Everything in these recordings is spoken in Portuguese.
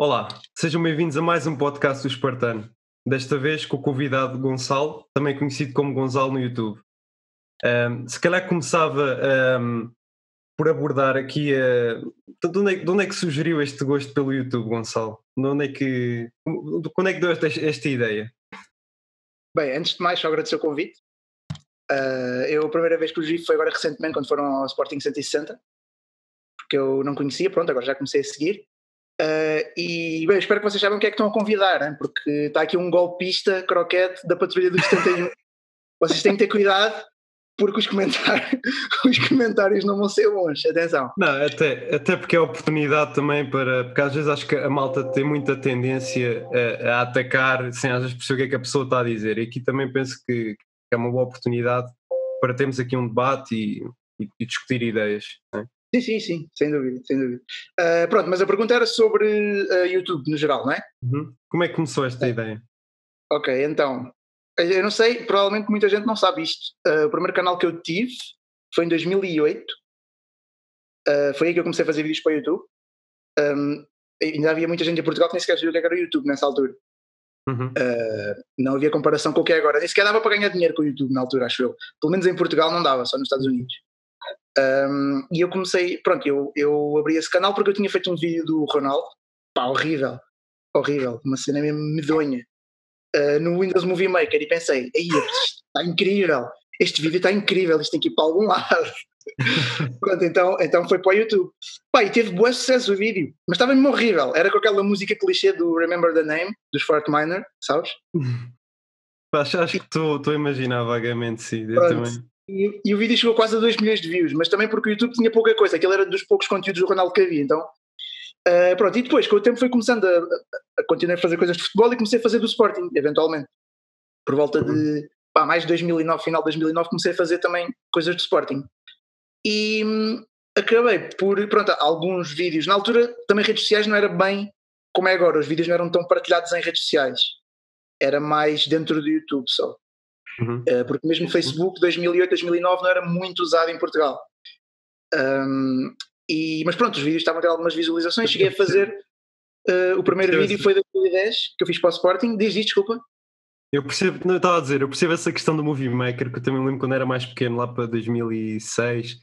Olá, sejam bem-vindos a mais um podcast do Espartano. Desta vez com o convidado Gonçalo, também conhecido como Gonçalo no YouTube. Um, se calhar começava um, por abordar aqui a. De onde, é, de onde, é, que surgiu este gosto pelo YouTube, Gonçalo? De onde é que. Quando é que deu esta, esta ideia? Bem, antes de mais, só agradecer o convite. Uh, eu a primeira vez que os vi foi agora recentemente, quando foram ao Sporting 160, porque eu não conhecia, pronto, agora já comecei a seguir. Uh, e bem, espero que vocês saibam o que é que estão a convidar, hein? porque está aqui um golpista croquete da Patrulha dos 71. vocês têm que ter cuidado, porque os comentários, os comentários não vão ser bons, atenção. Não, até, até porque é oportunidade também para. Porque às vezes acho que a malta tem muita tendência a, a atacar sem às vezes perceber o que é que a pessoa está a dizer. E aqui também penso que, que é uma boa oportunidade para termos aqui um debate e, e, e discutir ideias. Né? Sim, sim, sim, sem dúvida, sem dúvida. Uh, pronto, mas a pergunta era sobre uh, YouTube no geral, não é? Uhum. Como é que começou esta é. ideia? Ok, então, eu não sei, provavelmente muita gente não sabe isto. Uh, o primeiro canal que eu tive foi em 2008. foi aí que eu comecei a fazer vídeos para o YouTube. Um, ainda havia muita gente em Portugal que nem sequer sabia o que era o YouTube nessa altura. Uhum. não havia comparação com o que é agora. Nem sequer dava para ganhar dinheiro com o YouTube na altura, acho eu. Pelo menos em Portugal não dava, só nos Estados Unidos. Um, e eu comecei, pronto, eu, eu abri esse canal porque eu tinha feito um vídeo do Ronaldo, pá, horrível, horrível, uma cena mesmo medonha, uh, no Windows Movie Maker e pensei, aí está incrível, este vídeo está incrível, isto tem que ir para algum lado. pronto, então, então foi para o YouTube. Pá, e teve bom sucesso o vídeo, mas estava mesmo horrível, era com aquela música clichê do Remember the Name, dos Fort Minor, sabes? Acho, acho que estou a imaginar vagamente, sim, eu também e, o vídeo chegou quase a 2 milhões de views, mas também porque o YouTube tinha pouca coisa, aquele era dos poucos conteúdos do Ronaldo que havia, então uh, pronto, e depois com o tempo foi começando a, a, continuar a fazer coisas de futebol e comecei a fazer do Sporting, eventualmente. Por volta de pá, mais de 2009, final de 2009 comecei a fazer também coisas de Sporting. E hum, acabei por, pronto, alguns vídeos, na altura também redes sociais não era bem como é agora, os vídeos não eram tão partilhados em redes sociais. Era mais dentro do YouTube só Uhum. Uh, porque mesmo o Facebook 2008, 2009 não era muito usado em Portugal. Um, e, mas pronto, os vídeos estavam a ter algumas visualizações. Cheguei a fazer. Uh, o primeiro vídeo foi de 2010 que eu fiz para o Sporting. Diz isto, desculpa. Eu percebo, não, eu estava a dizer, eu percebo essa questão do Movie Maker, que eu também lembro quando era mais pequeno, lá para 2006,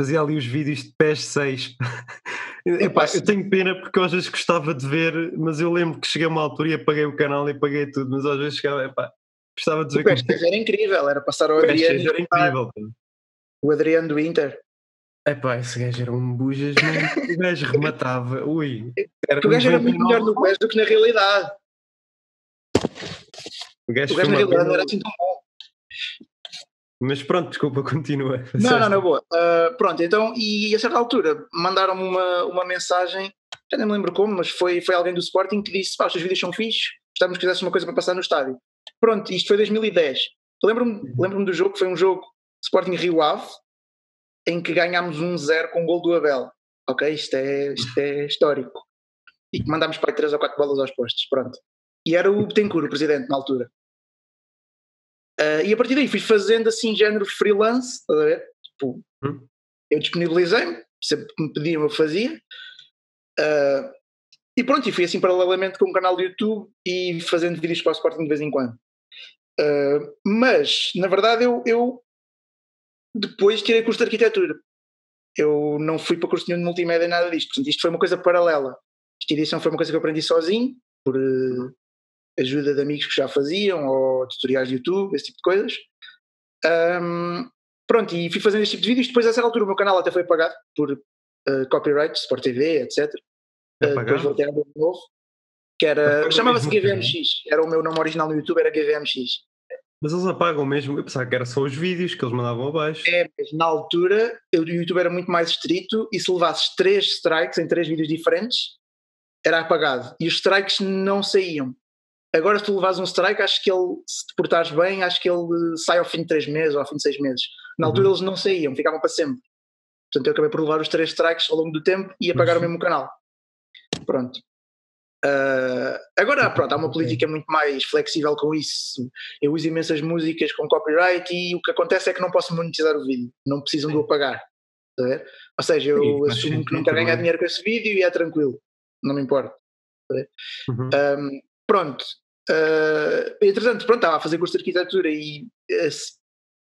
fazia ali os vídeos de PES 6. Epá, eu tenho pena porque eu às vezes gostava de ver, mas eu lembro que cheguei a uma altura e apaguei o canal e apaguei tudo, mas às vezes chegava, epá, Gostava de dizer o que. era incrível, era passar o Adriano. era incrível. O Adriano do Inter. Epá, esse gajo era um bujas, o gajo rematava. Ui. Era o gajo era muito melhor no PES do que na realidade. O gajo, o gajo na realidade não era assim tão bom. Mas pronto, desculpa, continua. Não, não, não, boa. Uh, pronto, então, e a certa altura mandaram-me uma, uma mensagem, já nem me lembro como, mas foi, foi alguém do Sporting que disse: pá, os teus vídeos são fixos, gostávamos que fizesse uma coisa para passar no estádio. Pronto, isto foi 2010. Lembro-me lembro do jogo, foi um jogo Sporting Rio Ave, em que ganhámos 1-0 com o gol do Abel. Ok, isto é, isto é histórico. E que mandámos para aí 3 ou 4 bolas aos postos, pronto. E era o Betancourt, o presidente, na altura. Uh, e a partir daí fui fazendo assim género freelance, estás a ver? Tipo, hum. eu disponibilizei-me, sempre que me pediam eu fazia. Uh, e pronto, e fui assim paralelamente com um canal do YouTube e fazendo vídeos para o Sporting de vez em quando. Uh, mas, na verdade, eu, eu depois tirei curso de arquitetura. Eu não fui para curso nenhum de multimédia nada disto. Portanto, isto foi uma coisa paralela. Esta edição foi uma coisa que eu aprendi sozinho, por uh, ajuda de amigos que já faziam, ou tutoriais de YouTube, esse tipo de coisas. Um, pronto, e fui fazendo este tipo de vídeos. Depois, a certa altura, o meu canal até foi pagado por uh, copyright, Sport TV, etc. Uh, depois voltei a um novo, que era. Chamava-se GVMX, era o meu nome original no YouTube, era GVMX. Mas eles apagam mesmo, eu pensava que era só os vídeos que eles mandavam abaixo. É, mas na altura o YouTube era muito mais estrito e se levasses três strikes em três vídeos diferentes, era apagado. E os strikes não saíam. Agora, se tu levas um strike, acho que ele, se te portares bem, acho que ele sai ao fim de três meses ou ao fim de seis meses. Na altura uhum. eles não saíam, ficavam para sempre. Portanto, eu acabei por levar os três strikes ao longo do tempo e apagar uhum. o mesmo canal. Pronto. Uh, agora, pronto, há uma política muito mais flexível com isso. Eu uso imensas músicas com copyright e o que acontece é que não posso monetizar o vídeo, não precisam de o pagar. Tá Ou seja, eu Sim, assumo que quero ganhar dinheiro com esse vídeo e é tranquilo, não me importa. Uhum. Um, pronto. Uh, entretanto, pronto, estava a fazer curso de arquitetura e esse,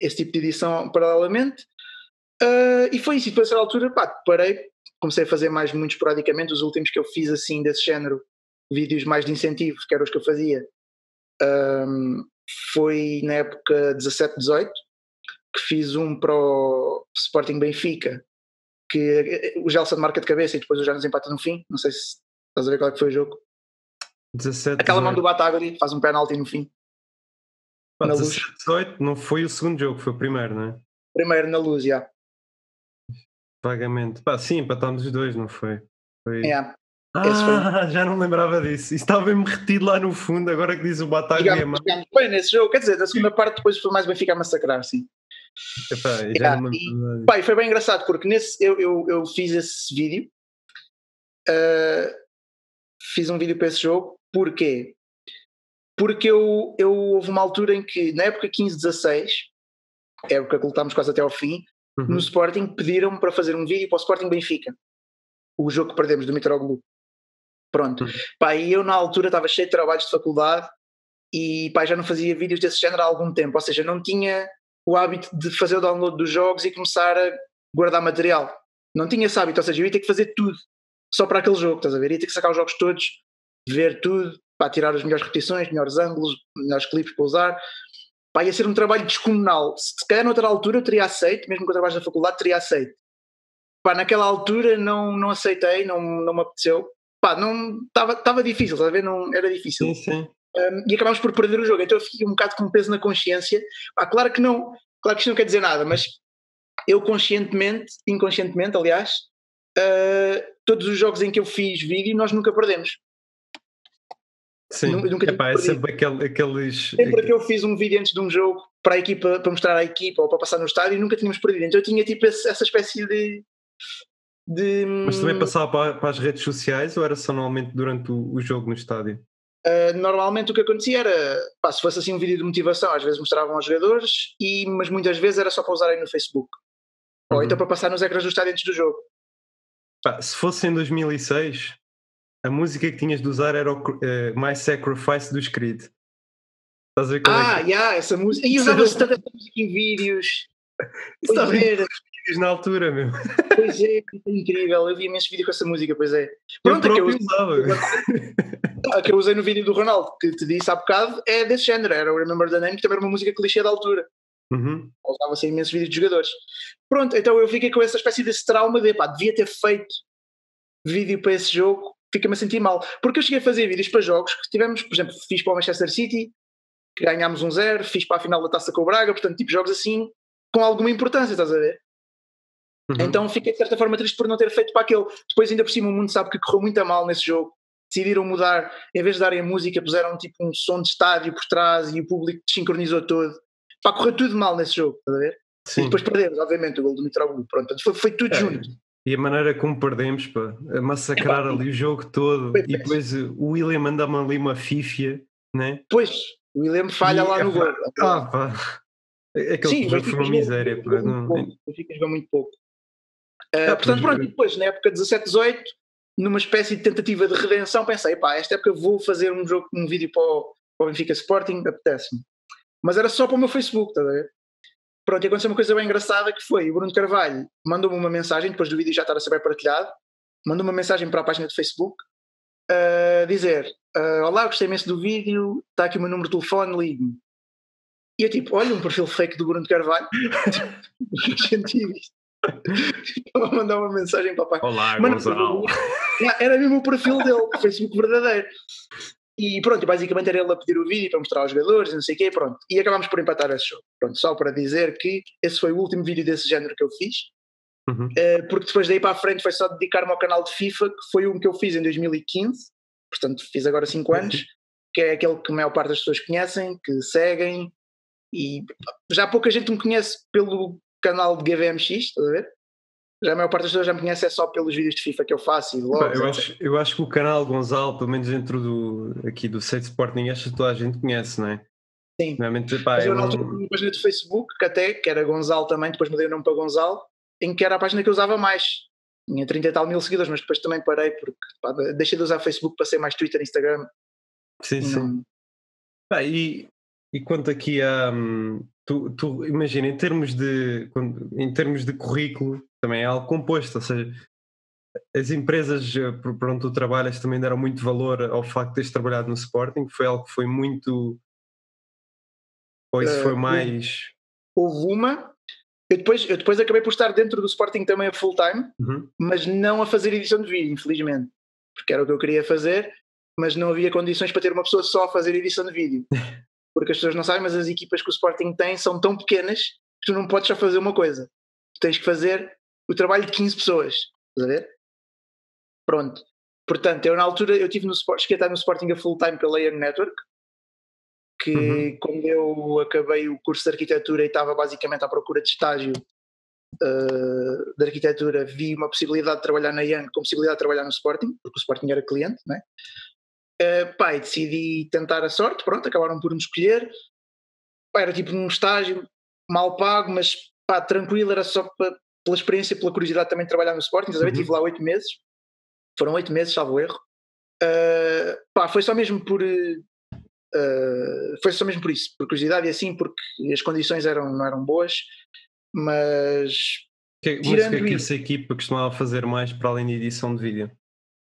esse tipo de edição paralelamente. Uh, e foi isso. E depois, a altura, pá, parei, comecei a fazer mais muito esporadicamente. Os últimos que eu fiz assim desse género, vídeos mais de incentivo, que eram os que eu fazia, um, foi na época 17, 18, que fiz um para o Sporting Benfica, que eh, o Gelson marca de cabeça e depois o Janos empata no fim. Não sei se estás a ver qual é que foi o jogo. 17, Aquela 18. mão do Batagli faz um penalti no fim. Pá, na 17, luz. 18 não foi o segundo jogo, foi o primeiro, não é? Primeiro na luz, já. Vagamente. Pá, sim, empatámos os dois, não foi? foi... Yeah. Ah, já não lembrava disso. Isso estava mesmo retido lá no fundo, agora que diz o Bataglia. Jogamos, jogamos bem nesse jogo, quer dizer, da segunda parte depois foi mais bem ficar a massacrar, sim. Epá, yeah, e, pá, foi bem engraçado porque nesse, eu, eu, eu fiz esse vídeo, uh, fiz um vídeo para esse jogo, porquê? Porque eu, eu houve uma altura em que, na época 15-16, época que lutámos quase até ao fim, uhum. no Sporting pediram-me para fazer um vídeo para o Sporting Benfica, o jogo que perdemos do Mitroglou. Pronto. Uhum. Pá, e eu na altura estava cheio de trabalhos de faculdade e pá, já não fazia vídeos desse género há algum tempo, ou seja, não tinha o hábito de fazer o download dos jogos e começar a guardar material. Não tinha esse hábito, ou seja, eu ia ter que fazer tudo só para aquele jogo, estás a ver? Ia ter que sacar os jogos todos, ver tudo, para tirar as melhores repetições, melhores ângulos, melhores clipes para usar. Pá, ia ser um trabalho descomunal. Se calhar noutra altura eu teria aceito, mesmo com o trabalho da faculdade, teria aceito. Pá, naquela altura não, não aceitei, não, não me apeteceu. Pá, não, estava difícil, estás a ver? Não, era difícil. Sim, sim. Um, e acabámos por perder o jogo. Então eu fiquei um bocado com um peso na consciência. Ah, claro que não, claro que isto não quer dizer nada, mas eu conscientemente, inconscientemente, aliás, uh, todos os jogos em que eu fiz vídeo, nós nunca perdemos. Sim, nunca Epá, é sempre aquele, aqueles. Sempre que eu fiz um vídeo antes de um jogo para a equipa, para mostrar à equipa ou para passar no estádio, nunca tínhamos perdido. Então eu tinha tipo essa espécie de. De Mas também passava para, para as redes sociais ou era só normalmente durante o, o jogo no estádio? Uh, normalmente o que acontecia era, pá, se fosse assim um vídeo de motivação, às vezes mostravam aos jogadores, e, mas muitas vezes era só para usarem no Facebook. Uhum. Ou então para passar nos ecrãs do estádio antes do jogo. Pá, se fosse em 2006, a música que tinhas de usar era o uh, My Sacrifice dos Creed. Estás a ver ah, é que... yeah, essa música. E usava-se tanta música em vídeos. Estava em vídeos na altura, meu. Pois é, é incrível. Eu vi imensos vídeos com essa música, pois é. Pronto, eu a que eu usava. a que eu usei no vídeo do Ronaldo, que te disse há bocado, é desse género. Era o Remember the Name, que também era uma música clichê da altura. Uhum. Usava-se imensos vídeos de jogadores. Pronto, então eu fiquei com essa espécie desse trauma de, pá, devia ter feito vídeo para esse jogo, fica-me a sentir mal. Porque eu cheguei a fazer vídeos para jogos que tivemos, por exemplo, fiz para o Manchester City, que ganhámos um zero, fiz para a final da taça com o Braga, portanto, tipo jogos assim, com alguma importância, estás a ver? Uhum. Então fiquei de certa forma triste por não ter feito para aquele. Depois, ainda por cima, o mundo sabe que correu muito a mal nesse jogo. Decidiram mudar, em vez de darem a música, puseram tipo um som de estádio por trás e o público sincronizou todo. Pá, correu tudo mal nesse jogo, estás a ver? Sim. E depois perdemos, obviamente, o gol do Mitroglou. Pronto, foi, foi tudo é. junto. E a maneira como perdemos, pá, a massacrar é, ali o jogo todo. e depois o William manda-me ali uma fífia, né? Pois, o William falha e, lá no gol. Ah, pá. Aquele Sim, jogo foi uma miséria. Pá, não... O Benfica jogou muito pouco. Uh, portanto, pronto, e depois, na época 17-18, numa espécie de tentativa de redenção, pensei, pá, esta época vou fazer um jogo, um vídeo para o, para o Benfica Sporting, apetece-me. Mas era só para o meu Facebook, estás a ver? Pronto, e aconteceu uma coisa bem engraçada que foi, o Bruno Carvalho mandou-me uma mensagem, depois do vídeo já estar a saber partilhado, mandou uma mensagem para a página do Facebook, uh, dizer, uh, olá, gostei imenso do vídeo, está aqui o meu número de telefone, ligue-me. E eu tipo, olha, um perfil fake do Bruno Carvalho. Não sentido isto. Estava a mandar uma mensagem para o pai. Olá, Mano. Era mesmo o perfil dele, o Facebook verdadeiro. E pronto, basicamente era ele a pedir o vídeo para mostrar aos jogadores, não sei o quê, pronto. E acabámos por empatar esse jogo. Pronto, só para dizer que esse foi o último vídeo desse género que eu fiz. Uhum. Uh, porque depois daí para a frente foi só dedicar-me ao canal de FIFA, que foi um que eu fiz em 2015, portanto fiz agora 5 anos, uhum. que é aquele que a maior parte das pessoas conhecem, que seguem, e já pouca gente me conhece pelo canal de GVMX, estás a ver? Já a maior parte das pessoas já me conhece é só pelos vídeos de FIFA que eu faço e vlogs, eu, acho, eu acho que o canal Gonzalo, pelo menos dentro do, aqui do site Sporting, acho que toda a gente conhece, não é? Sim. Realmente, pá, Mas eu na altura tinha uma página de Facebook, que até, que era Gonzalo também, depois mudei o nome para Gonzalo, em que era a página que eu usava mais. tinha 30 e tal mil seguidores, mas depois também parei porque pá, deixei de usar Facebook, passei mais Twitter, Instagram. Sim, sim. Ah, e, e quanto aqui a. Tu, tu imagina, em termos de em termos de currículo, também é algo composto, ou seja, as empresas eh, por onde tu trabalhas também deram muito valor ao facto de teres trabalhado no Sporting, foi algo que foi muito. Ou isso uh, foi mais. Houve uma. Eu depois, eu depois acabei por estar dentro do Sporting também a full time, uhum. mas não a fazer edição de vídeo, infelizmente. Porque era o que eu queria fazer, mas não havia condições para ter uma pessoa só a fazer edição de vídeo. Porque as pessoas não sabem, mas as equipas que o Sporting tem são tão pequenas que tu não podes só fazer uma coisa. Tu tens que fazer o trabalho de 15 pessoas. Estás a ver? Pronto. Portanto, eu na altura, eu tive no Sport, cheguei a estar no Sporting a full time pela Young Network, que uhum. quando eu acabei o curso de arquitetura e estava basicamente à procura de estágio uh, de arquitetura, vi uma possibilidade de trabalhar na Young com possibilidade de trabalhar no Sporting, porque o Sporting era cliente, né? Uh, pá, e decidi tentar a sorte, pronto, acabaram por me escolher. Pá, era tipo um estágio mal pago, mas pá, tranquilo, era só pela experiência, pela curiosidade também de trabalhar no Sporting, uhum. estive lá oito meses foram oito meses, salvo erro. Uh, pá, foi só mesmo por. Uh, foi só mesmo por isso, por curiosidade e assim, porque as condições eram, não eram boas, mas. Que, mas o que é que essa equipa costumava fazer mais para além da edição de vídeo?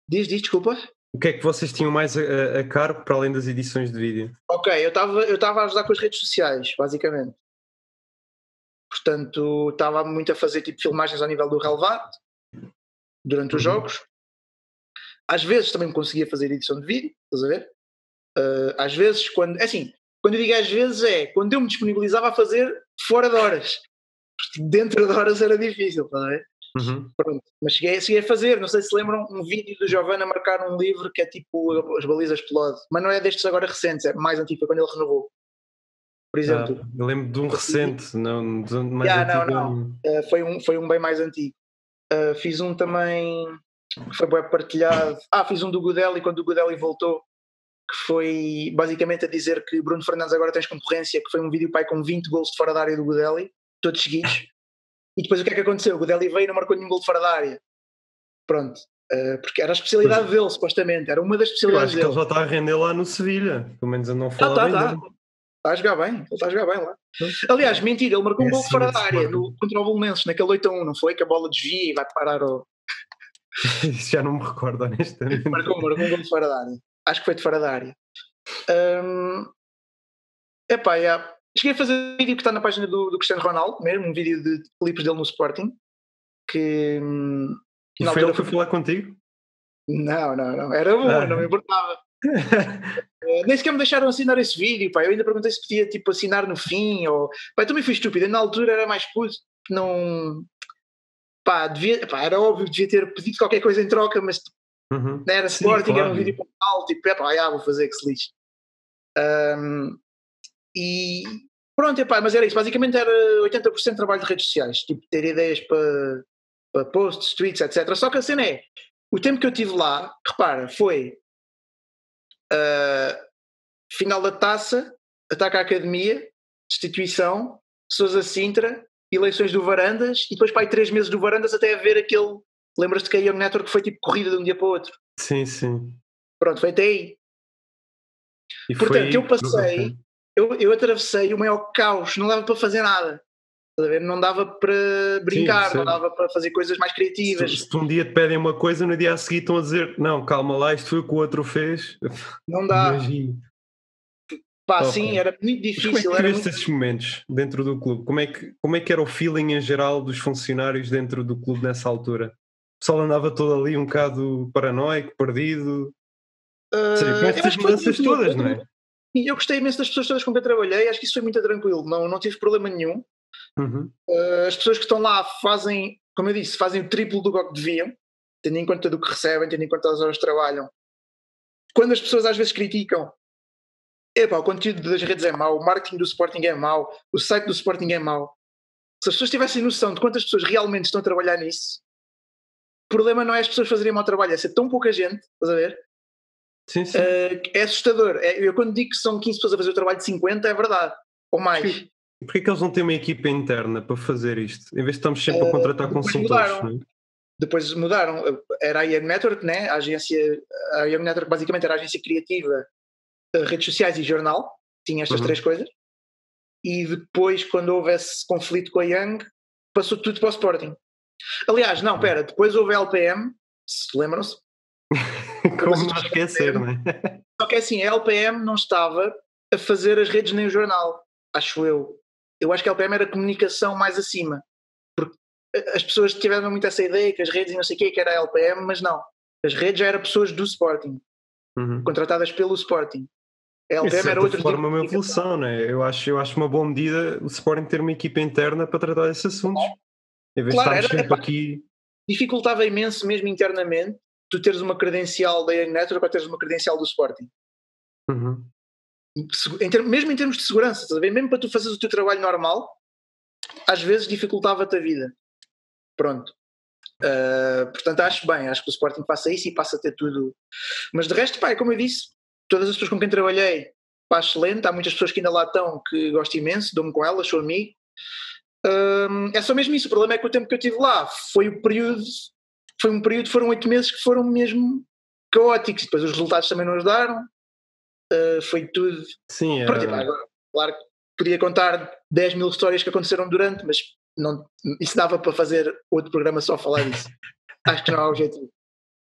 Diz, diz, desculpa. O que é que vocês tinham mais a, a cargo para além das edições de vídeo? Ok, eu estava eu a ajudar com as redes sociais, basicamente. Portanto, estava muito a fazer tipo filmagens ao nível do relevado durante os uhum. jogos. Às vezes também conseguia fazer edição de vídeo, estás a ver? Uh, às vezes, quando. É assim, quando eu digo às vezes é quando eu me disponibilizava a fazer fora de horas. Dentro de horas era difícil, estás a ver? Uhum. Pronto, mas cheguei, cheguei a fazer, não sei se lembram, um vídeo do Giovanna marcar um livro que é tipo As Balizas Explode, mas não é destes agora recentes, é mais antigo, foi quando ele renovou. Por exemplo. Ah, eu lembro de um recente, não, de um mais yeah, antigo. Não, não. Uh, foi, um, foi um bem mais antigo. Uh, fiz um também que foi bem partilhado. Ah, fiz um do Godelli quando o Godelli voltou, que foi basicamente a dizer que Bruno Fernandes agora tens concorrência, que foi um vídeo pai com 20 gols de fora da área do Godelli, todos seguidos. E depois o que é que aconteceu? O Godelli veio e não marcou nenhum gol de fora da área. Pronto. Uh, porque era a especialidade pois. dele, supostamente. Era uma das especialidades dele. Eu acho dele. que ele já está a render lá no Sevilha. Pelo menos eu não falo ah, tá, bem tá. Está a jogar bem. Ele está a jogar bem lá. Aliás, mentira, ele marcou é um gol de fora da área no, contra o Bolonenses, naquele 8 a 1, não foi? Que a bola desvia e vai parar ao, Isso já não me recordo, honestamente. Marcou, marcou um gol de fora da área. Acho que foi de fora da área. Um, epá, yeah. Cheguei a fazer um vídeo que está na página do, do Cristiano Ronaldo, mesmo, um vídeo de clipes dele no Sporting. Que. Hum, e foi ele que foi falar contigo? Não, não, não. Era bom, ah. não me importava. uh, nem sequer me deixaram assinar esse vídeo, pá. Eu ainda perguntei se podia tipo, assinar no fim. Ou... Pá, também fui estúpido. Na altura era mais puto, não pá, devia, pá, era óbvio que devia ter pedido qualquer coisa em troca, mas uhum. era Sporting, claro. era um vídeo pontual, tipo, é pá, vou fazer que se lixe. Um, e pronto, epá, mas era isso, basicamente era 80% de trabalho de redes sociais, tipo, ter ideias para, para posts, tweets, etc. Só que a cena é, o tempo que eu tive lá, repara, foi uh, final da taça, ataque à academia, destituição, Sousa Sintra, eleições do Varandas e depois para aí três meses do Varandas até haver aquele. Lembras-te que a Young Network foi tipo corrida de um dia para o outro? Sim, sim. Pronto, foi até aí. E Portanto, eu passei, eu, eu atravessei o maior caos, não dava para fazer nada. Não dava para brincar, Sim, não dava para fazer coisas mais criativas. Se, se um dia te pedem uma coisa, no dia a seguir estão a dizer: Não, calma lá, isto foi o que o outro fez. Não dá. Imagino. Pá, okay. sim, era muito difícil. Mas como é que muito... esses momentos dentro do clube? Como é, que, como é que era o feeling em geral dos funcionários dentro do clube nessa altura? O pessoal andava todo ali um bocado paranoico, perdido. Uh, Sei, com essas mudanças todas, não é? Eu gostei imenso das pessoas todas com quem trabalhei, acho que isso foi muito tranquilo, não, não tive problema nenhum. Uhum. Uh, as pessoas que estão lá fazem, como eu disse, fazem o triplo do que deviam, tendo em conta do que recebem, tendo em conta as horas que trabalham. Quando as pessoas às vezes criticam, Epá, o conteúdo das redes é mau, o marketing do Sporting é mau, o site do Sporting é mau. Se as pessoas tivessem noção de quantas pessoas realmente estão a trabalhar nisso, o problema não é as pessoas fazerem mau trabalho, é ser tão pouca gente, estás a ver? Sim, sim. Uh, é assustador. É, eu quando digo que são 15 pessoas a fazer o trabalho de 50, é verdade. Ou mais. Porquê que eles não têm uma equipa interna para fazer isto? Em vez de estamos sempre a contratar consultores. Mudaram. depois mudaram, era a Young Network, né? a agência, a Young Network basicamente era a agência criativa, redes sociais e jornal, tinha estas uhum. três coisas. E depois, quando houve esse conflito com a Young, passou tudo para o Sporting. Aliás, não, pera, depois houve a LPM, se lembram-se? Como não esquecer, não é? Só que assim, a LPM não estava a fazer as redes nem o jornal, acho eu. Eu acho que a LPM era comunicação mais acima. Porque as pessoas tiveram muito essa ideia que as redes e não sei o que, que era a LPM, mas não. As redes já eram pessoas do Sporting, uhum. contratadas pelo Sporting. A LPM era outra forma uma evolução, né? Eu acho, eu acho uma boa medida o Sporting ter uma equipa interna para tratar desses assuntos. Em vez claro, de estarmos sempre aqui. Dificultava imenso mesmo internamente tu teres uma credencial da Network ou teres uma credencial do Sporting. Uhum. Em termos, mesmo em termos de segurança, estás mesmo para tu fazeres o teu trabalho normal, às vezes dificultava-te a vida. Pronto. Uh, portanto, acho bem, acho que o Sporting faça isso e passa a ter tudo. Mas de resto, pá, é como eu disse, todas as pessoas com quem trabalhei, pá, excelente. Há muitas pessoas que ainda lá estão que gosto imenso, dou-me com elas, sou amigo. Um, é só mesmo isso. O problema é que o tempo que eu estive lá foi o período, foi um período, foram oito meses que foram mesmo caóticos. Depois os resultados também não ajudaram. Uh, foi tudo. Sim, é... Pronto, agora, claro que podia contar 10 mil histórias que aconteceram durante, mas não, isso dava para fazer outro programa só falar disso. Acho que não é o objetivo.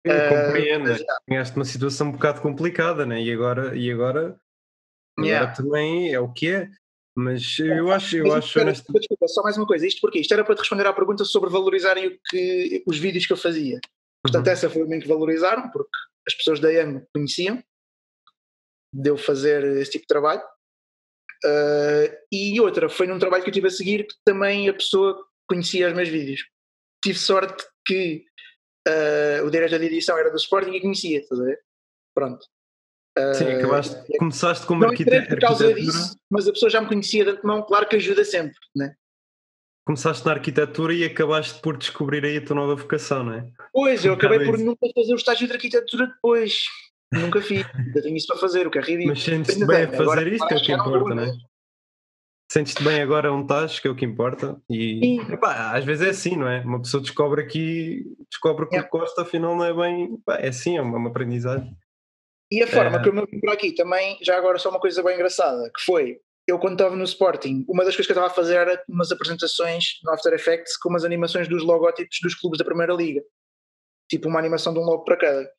Eu uh, compreendo. Tinhas uma situação um bocado complicada, né? E agora, e agora, yeah. agora também é o que é. Mas eu acho, eu acho. Espera, desculpa, só mais uma coisa, isto porque isto era para te responder à pergunta sobre valorizarem o que, os vídeos que eu fazia. Portanto, uhum. essa foi a que valorizaram, porque as pessoas da Young conheciam, deu fazer esse tipo de trabalho. Uh, e outra, foi num trabalho que eu tive a seguir que também a pessoa conhecia os meus vídeos. Tive sorte que uh, o diretor de edição era do Sporting e conhecia, estás a ver? Pronto. Uh, Sim, acabaste, é, começaste como arquiteto. por causa disso, mas a pessoa já me conhecia de antemão, claro que ajuda sempre, né? Começaste na arquitetura e acabaste por descobrir aí a tua nova vocação, não é? Pois, eu acabei por nunca fazer o estágio de arquitetura depois. Nunca fiz, ainda tenho isso para fazer, o que é ridículo. Mas sentes-te bem a fazer agora, isto, é o que importa, não é? Sentes-te bem agora onde estás, que é o que importa. E epá, às vezes é assim, não é? Uma pessoa descobre aqui, descobre que o que gosta, afinal não é bem. Epá, é assim, é uma, uma aprendizagem. E a forma é... que eu me por aqui também, já agora só uma coisa bem engraçada, que foi, eu quando estava no Sporting, uma das coisas que eu estava a fazer era umas apresentações no After Effects com umas animações dos logótipos dos clubes da Primeira Liga. Tipo uma animação de um logo para cada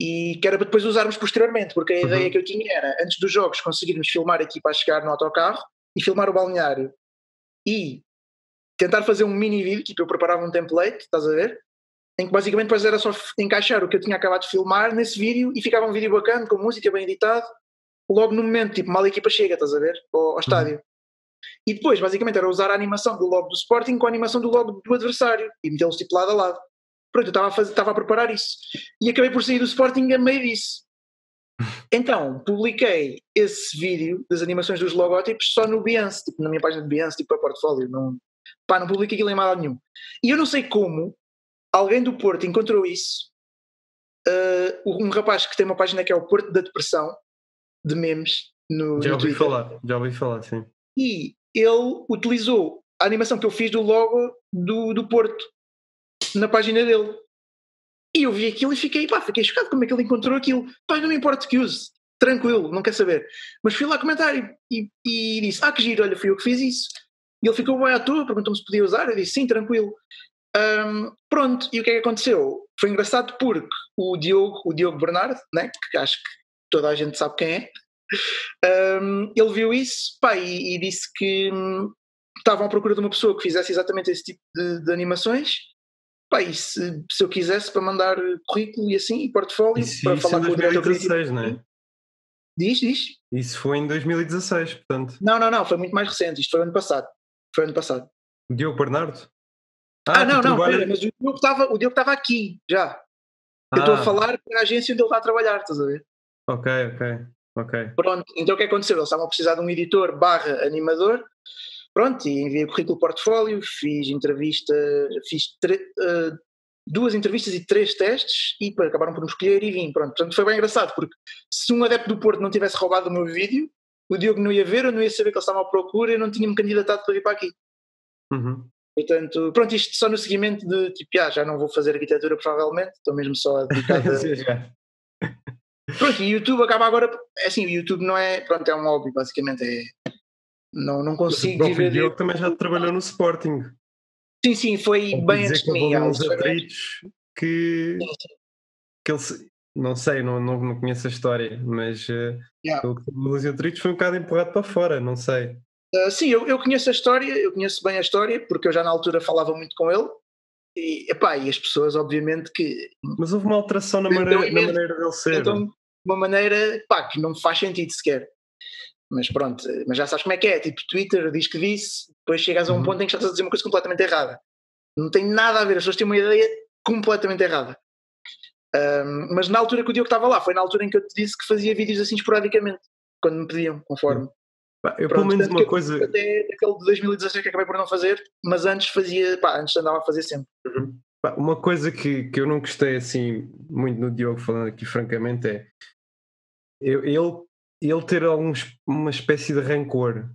e que era para depois usarmos posteriormente, porque a uhum. ideia que eu tinha era, antes dos jogos, conseguirmos filmar aqui para chegar no autocarro e filmar o balneário e tentar fazer um mini vídeo, tipo eu preparava um template, estás a ver? Em que basicamente depois era só encaixar o que eu tinha acabado de filmar nesse vídeo e ficava um vídeo bacana, com música bem editado, logo no momento, tipo, mal a equipa chega, estás a ver? Ao, ao uhum. estádio. E depois, basicamente, era usar a animação do logo do Sporting com a animação do logo do adversário e metê-los tipo lado a lado. Pronto, eu estava a, fazer, estava a preparar isso. E acabei por sair do Sporting a meio disso. Então, publiquei esse vídeo das animações dos logótipos só no Behance, tipo, na minha página de Behance, tipo, a portfólio. Não, pá, não publiquei aquilo em nada nenhum. E eu não sei como alguém do Porto encontrou isso. Uh, um rapaz que tem uma página que é o Porto da Depressão, de memes, no, já no ouvi falar, já ouvi falar, sim. E ele utilizou a animação que eu fiz do logo do, do Porto na página dele. E eu vi aquilo e fiquei, pá, fiquei chocado como é que ele encontrou aquilo. Pá, não me importa que use, tranquilo, não quer saber. Mas fui lá comentar e, e, e, disse, ah, que giro, olha, fui eu que fiz isso. E ele ficou bem à toa, perguntou-me se podia usar, eu disse, sim, tranquilo. Um, pronto, e o que é que aconteceu? Foi engraçado porque o Diogo, o Diogo Bernardo, né, que acho que toda a gente sabe quem é, um, ele viu isso pá, e, e disse que hum, estavam à procura de uma pessoa que fizesse exatamente esse tipo de, de animações Pá, e se, se eu quisesse para mandar currículo e assim, e portfólio, isso, para isso falar com o diretor 2016, não é? Diz, diz. Isso foi em 2016, portanto. Não, não, não, foi muito mais recente, isto foi ano passado. Foi ano passado. Diogo Bernardo? Ah, ah não, não, trabalha... pera, mas o Diogo estava, o Diogo estava aqui, já. Eu estou a ah. falar para a agência onde ele está a trabalhar, estás a ver? Ok, ok, ok. Pronto, então o que aconteceu? Eles estavam a precisar de um editor barra animador Pronto, e enviei currículo portfólio, fiz entrevista, fiz uh, duas entrevistas e três testes e pá, acabaram por me escolher e vim. Pronto, portanto foi bem engraçado, porque se um adepto do Porto não tivesse roubado o meu vídeo, o Diogo não ia ver, eu não ia saber que eles estavam à procura e não tinha-me candidatado para vir para aqui. Uhum. Portanto, pronto, isto só no seguimento de tipo, ah, já não vou fazer arquitetura provavelmente, estou mesmo só dedicado a. pronto, e o YouTube acaba agora. É assim, o YouTube não é. Pronto, é um hobby, basicamente. É, não, não consigo viver. O Diogo também já trabalhou no Sporting. Sim, sim, foi bem antes de mim. uns atritos que, que ele não sei, não, não, não conheço a história, mas uh, yeah. os atritos foi um bocado empurrado para fora, não sei. Uh, sim, eu, eu conheço a história, eu conheço bem a história, porque eu já na altura falava muito com ele. E, epá, e as pessoas, obviamente, que. Mas houve uma alteração na, maneira, na maneira dele ser. Então, uma maneira pá, que não faz sentido sequer. Mas pronto, mas já sabes como é que é. Tipo, Twitter diz que disse, depois chegas a um uhum. ponto em que já estás a dizer uma coisa completamente errada. Não tem nada a ver, as pessoas têm uma ideia completamente errada. Um, mas na altura que o Diogo estava lá, foi na altura em que eu te disse que fazia vídeos assim esporadicamente, quando me pediam, conforme. Eu, pelo menos uma coisa. Até aquele de 2016 que acabei por não fazer, mas antes fazia, pá, antes andava a fazer sempre. Uhum. uma coisa que, que eu não gostei assim muito no Diogo, falando aqui francamente, é eu, ele, ele ter alguns, uma espécie de rancor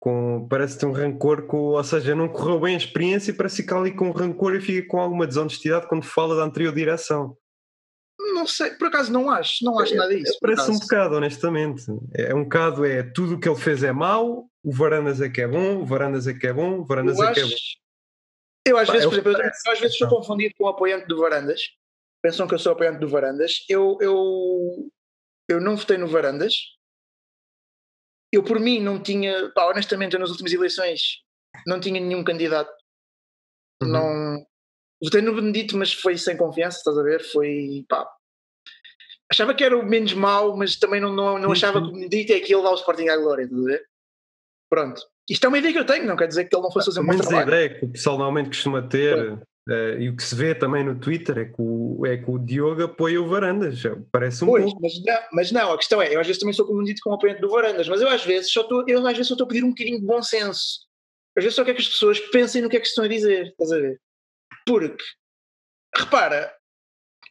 com, parece ter um rancor com, ou seja, não correu bem a experiência e parece ficar ali com rancor e fica com alguma desonestidade quando fala da anterior direção. Não sei, por acaso não acho, não acho é, nada disso. Parece um bocado, honestamente. É um bocado, é tudo o que ele fez é mau, o Varandas é que é bom, o Varandas é que é bom, o Varandas eu é acho, que é bom. Eu às vezes, por exemplo, eu, às vezes sou confundido com o apoiante do Varandas, pensam que eu sou apoiante do Varandas. Eu, eu, eu não votei no Varandas, eu por mim não tinha, pá, honestamente, eu nas últimas eleições não tinha nenhum candidato. Uhum. Não. Votei no Benedito, mas foi sem confiança, estás a ver? Foi pá. Achava que era o menos mau, mas também não, não, não achava que o Benedito é aquilo ao Sporting à Glória, estás a ver? Pronto. Isto é uma ideia que eu tenho, não quer dizer que ele não fosse fazer um bom trabalho. a ideia que o pessoal normalmente costuma ter, Uh, e o que se vê também no Twitter é que o, é que o Diogo apoia o Varandas, parece um pois, pouco. Mas não, mas não, a questão é, eu às vezes também sou confundido com o apoiante do Varandas, mas eu às vezes só estou, eu às vezes só estou a pedir um bocadinho de bom senso. Às vezes só quero que as pessoas pensem no que é que estão a dizer, estás a ver? Porque, repara,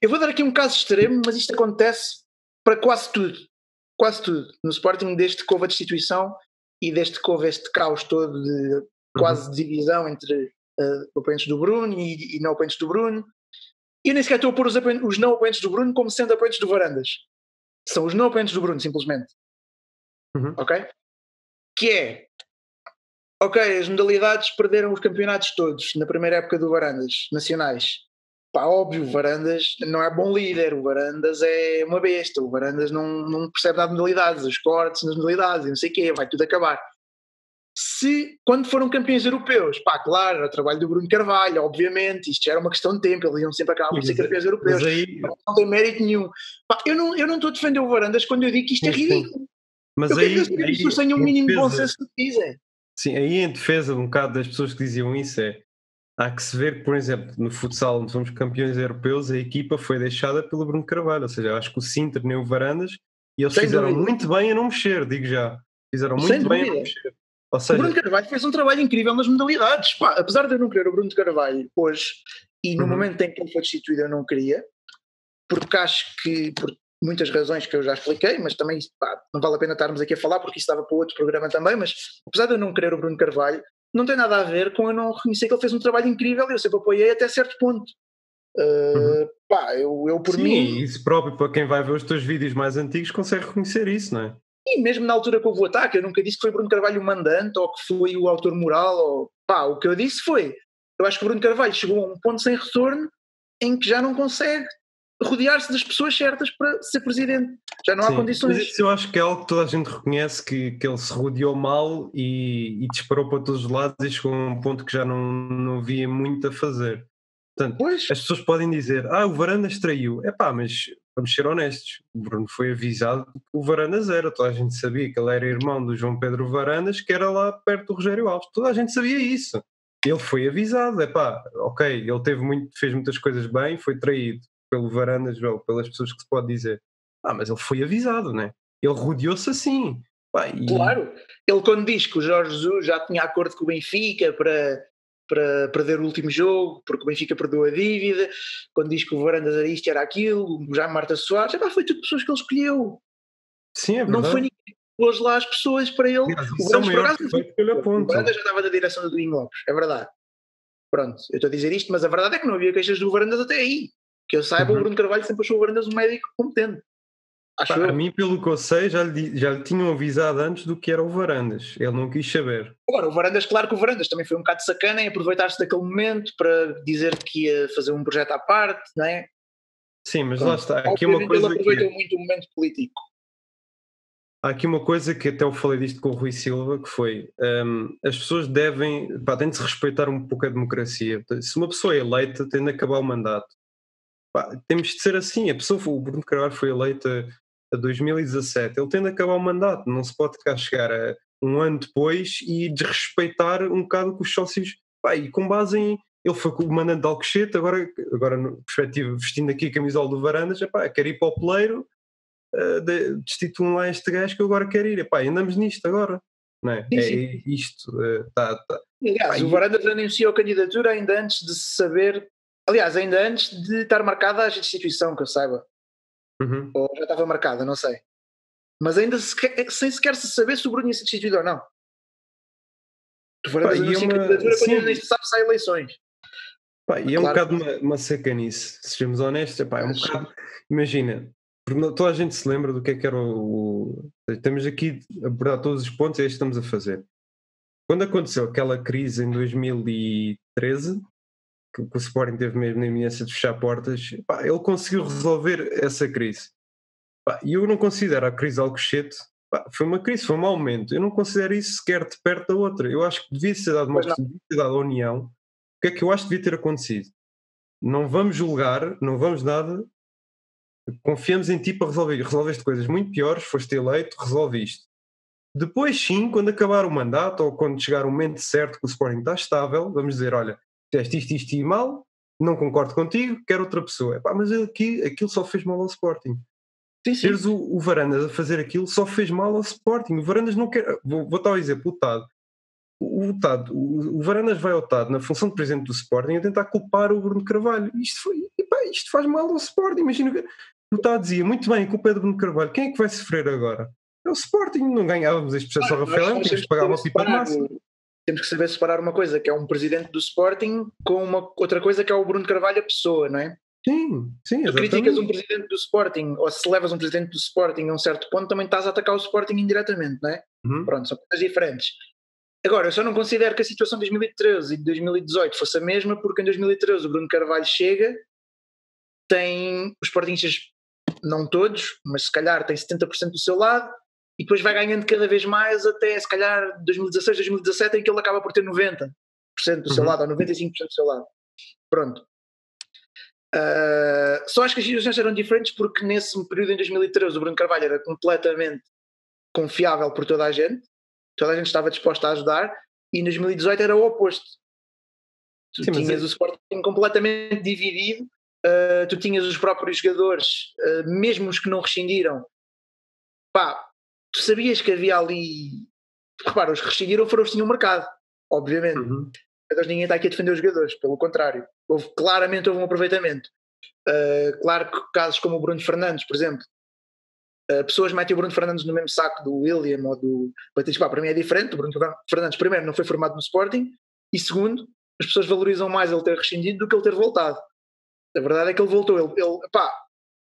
eu vou dar aqui um caso extremo, mas isto acontece para quase tudo. Quase tudo. No Sporting, desde que houve a destituição e desde que houve este caos todo de quase uhum. divisão entre uh, apoiantes do Bruno e, e, não apoiantes do Bruno. E eu nem sequer estou a pôr os, os não apoiantes do Bruno como sendo apoiantes do Varandas. São os não apoiantes do Bruno, simplesmente. Uhum. Ok? Que é. Ok, as modalidades perderam os campeonatos todos na primeira época do Varandas, nacionais. Pá, óbvio, o Varandas não é bom líder, o Varandas é uma besta, o Varandas não, não percebe nada de modalidades, os cortes nas modalidades, não sei o quê, vai tudo acabar se quando foram campeões europeus, pá, claro, era o trabalho do Bruno Carvalho, obviamente, isto já era uma questão de tempo, eles iam sempre acabar por ser campeões europeus, aí... não tem mérito nenhum. Pá, eu não eu não estou a defender o Varandas quando eu digo que isto é ridículo. Mas eu aí, quero que as pessoas tenham um mínimo de bom senso que dizem. Sim, aí em defesa um bocado das pessoas que diziam isso é há que se ver que, por exemplo, no futsal, onde somos campeões europeus, a equipa foi deixada pelo Bruno Carvalho, ou seja, acho que o Sinter nem o Varandas e eles Sem fizeram dúvida. muito bem a não mexer, digo já. Fizeram muito Sem bem dúvida. a não mexer. Ou seja, o Bruno Carvalho fez um trabalho incrível nas modalidades. Pá, apesar de eu não querer o Bruno Carvalho hoje, e no uhum. momento em que ele foi destituído eu não queria, porque acho que, por muitas razões que eu já expliquei, mas também pá, não vale a pena estarmos aqui a falar porque isso estava para outro programa também, mas apesar de eu não querer o Bruno Carvalho, não tem nada a ver com eu não reconhecer que ele fez um trabalho incrível e eu sempre apoiei até certo ponto. Uh, uhum. pá, eu, eu por Sim, mim. isso próprio, para quem vai ver os teus vídeos mais antigos, consegue reconhecer isso, não é? E mesmo na altura que houve o ataque, eu nunca disse que foi Bruno Carvalho o mandante ou que foi o autor moral. Ou, pá, o que eu disse foi: eu acho que o Bruno Carvalho chegou a um ponto sem retorno em que já não consegue rodear-se das pessoas certas para ser presidente. Já não Sim, há condições. Mas isso eu acho que é algo que toda a gente reconhece que, que ele se rodeou mal e, e disparou para todos os lados e chegou a um ponto que já não, não havia muito a fazer. Portanto, pois. as pessoas podem dizer, ah, o Varandas traiu. É pá, mas vamos ser honestos, o Bruno foi avisado que o Varandas era, toda a gente sabia que ele era irmão do João Pedro Varandas, que era lá perto do Rogério Alves, toda a gente sabia isso. Ele foi avisado, é pá, ok, ele teve muito, fez muitas coisas bem, foi traído pelo Varandas, ou pelas pessoas que se pode dizer. Ah, mas ele foi avisado, né? Ele rodeou-se assim. E... Claro, ele quando diz que o Jorge Jesus já tinha acordo com o Benfica para para perder o último jogo, porque o Benfica perdeu a dívida, quando diz que o Varandas era isto, era aquilo, já Marta Soares, epá, foi tudo pessoas que ele escolheu. Sim, é verdade. Não foi ninguém pôs lá as pessoas para ele. o Varandas, é o Varandas já estava da direção do Duinho Lopes, é verdade. Pronto, eu estou a dizer isto, mas a verdade é que não havia queixas do Varandas até aí. Que eu saiba, uhum. o Bruno Carvalho sempre achou o Varandas um médico competente. Acho Pá, a mim, pelo que eu sei, já lhe, já lhe tinham avisado antes do que era o Varandas. Ele não quis saber. Agora, o Varandas, claro que o Varandas também foi um bocado sacana em aproveitar-se daquele momento para dizer que ia fazer um projeto à parte, não é? Sim, mas lá está. Aqui uma coisa ele aproveitou que... muito o momento político. Há aqui uma coisa que até eu falei disto com o Rui Silva, que foi um, as pessoas devem, pá, têm de se respeitar um pouco a democracia. Se uma pessoa é eleita, tem de acabar o mandato. Pá, temos de ser assim. A pessoa, o Bruno Carvalho foi eleita a 2017, ele tem de acabar o mandato, não se pode cá chegar a um ano depois e desrespeitar um bocado com os sócios. Pá, e com base em. Ele foi o mandante de Alcochete, agora, agora na perspectiva, vestindo aqui a camisola do Varandas, epá, quer ir para o peleiro, uh, de, destituam lá este gajo que eu agora quero ir. Epá, andamos nisto agora. Não é? Sim, é sim. isto. Uh, tá, tá. Aliás, o Varandas anunciou a candidatura ainda antes de saber. Aliás, ainda antes de estar marcada a instituição, que eu saiba. Uhum. Ou já estava marcada, não sei. Mas ainda sem sequer se saber se o Bruno ia ser destituído ou não. Tu foras a uma... candidatura Sim. quando nem se sabe se há eleições. Pá, e é claro. um bocado uma, uma secanice, sejamos honestos. Epá, é um bocado, imagina, toda a gente se lembra do que é que era o. Temos aqui a abordar todos os pontos e é isto que estamos a fazer. Quando aconteceu aquela crise em 2013, que, que o Sporting teve mesmo na iminência de fechar portas, pá, ele conseguiu resolver essa crise. E eu não considero a crise Alcochete, pá, foi uma crise, foi um mau momento. Eu não considero isso sequer de perto da outra. Eu acho que devia ser dado uma oportunidade à União. O que é que eu acho que devia ter acontecido? Não vamos julgar, não vamos nada. Confiamos em ti para resolver. Resolveste coisas muito piores, foste eleito, resolviste. Depois, sim, quando acabar o mandato ou quando chegar o momento certo que o Sporting está estável, vamos dizer: olha, fizeste isto, isto e mal, não concordo contigo, quero outra pessoa. Epá, mas aqui, aquilo só fez mal ao Sporting. Sim, sim. Teres o, o, Varandas a fazer aquilo só fez mal ao Sporting. O Varandas não quer. Vou, vou dar um exemplo: o Tado. O, o, Tado, o, o Varandas vai ao Tado na função de presidente do Sporting a tentar culpar o Bruno Carvalho. Isto, foi, epá, isto faz mal ao Sporting. Imagina que o Tado dizia: muito bem, a culpa é do Bruno Carvalho. Quem é que vai sofrer agora? É o Sporting. Não ganhávamos este processo ah, ao Rafael, temos que pagar uma pipa de massa temos que saber separar uma coisa que é um presidente do Sporting com uma outra coisa que é o Bruno Carvalho, a pessoa, não é? Sim, sim, exatamente. Tu criticas um presidente do Sporting, ou se levas um presidente do Sporting a um certo ponto, também estás a atacar o Sporting indiretamente, não é? Uhum. Pronto, são coisas diferentes. Agora, eu só não considero que a situação de 2013 e de 2018 fosse a mesma, porque em 2013 o Bruno Carvalho chega, tem os Sportingistas, não todos, mas se calhar tem 70% do seu lado, e depois vai ganhando cada vez mais até se calhar 2016, 2017 em que ele acaba por ter 90% do seu uhum. lado ou 95% do seu lado. Pronto. Uh, só acho que as situações eram diferentes porque nesse período em 2013 o Bruno Carvalho era completamente confiável por toda a gente, toda a gente estava disposta a ajudar e em 2018 era o oposto. Tu Sim, tinhas é... o Sporting completamente dividido, uh, tu tinhas os próprios jogadores, uh, mesmo os que não rescindiram, pá, tu sabias que havia ali. Repara, os que rescindiram foram os que tinham mercado, obviamente. Uhum. Mas ninguém está aqui a defender os jogadores, pelo contrário. Houve, claramente houve um aproveitamento. Uh, claro que casos como o Bruno Fernandes, por exemplo, uh, pessoas metem o Bruno Fernandes no mesmo saco do William ou do Batista. Para mim é diferente. O Bruno Fernandes, primeiro, não foi formado no Sporting, e segundo, as pessoas valorizam mais ele ter rescindido do que ele ter voltado. A verdade é que ele voltou. Ele, ele pá,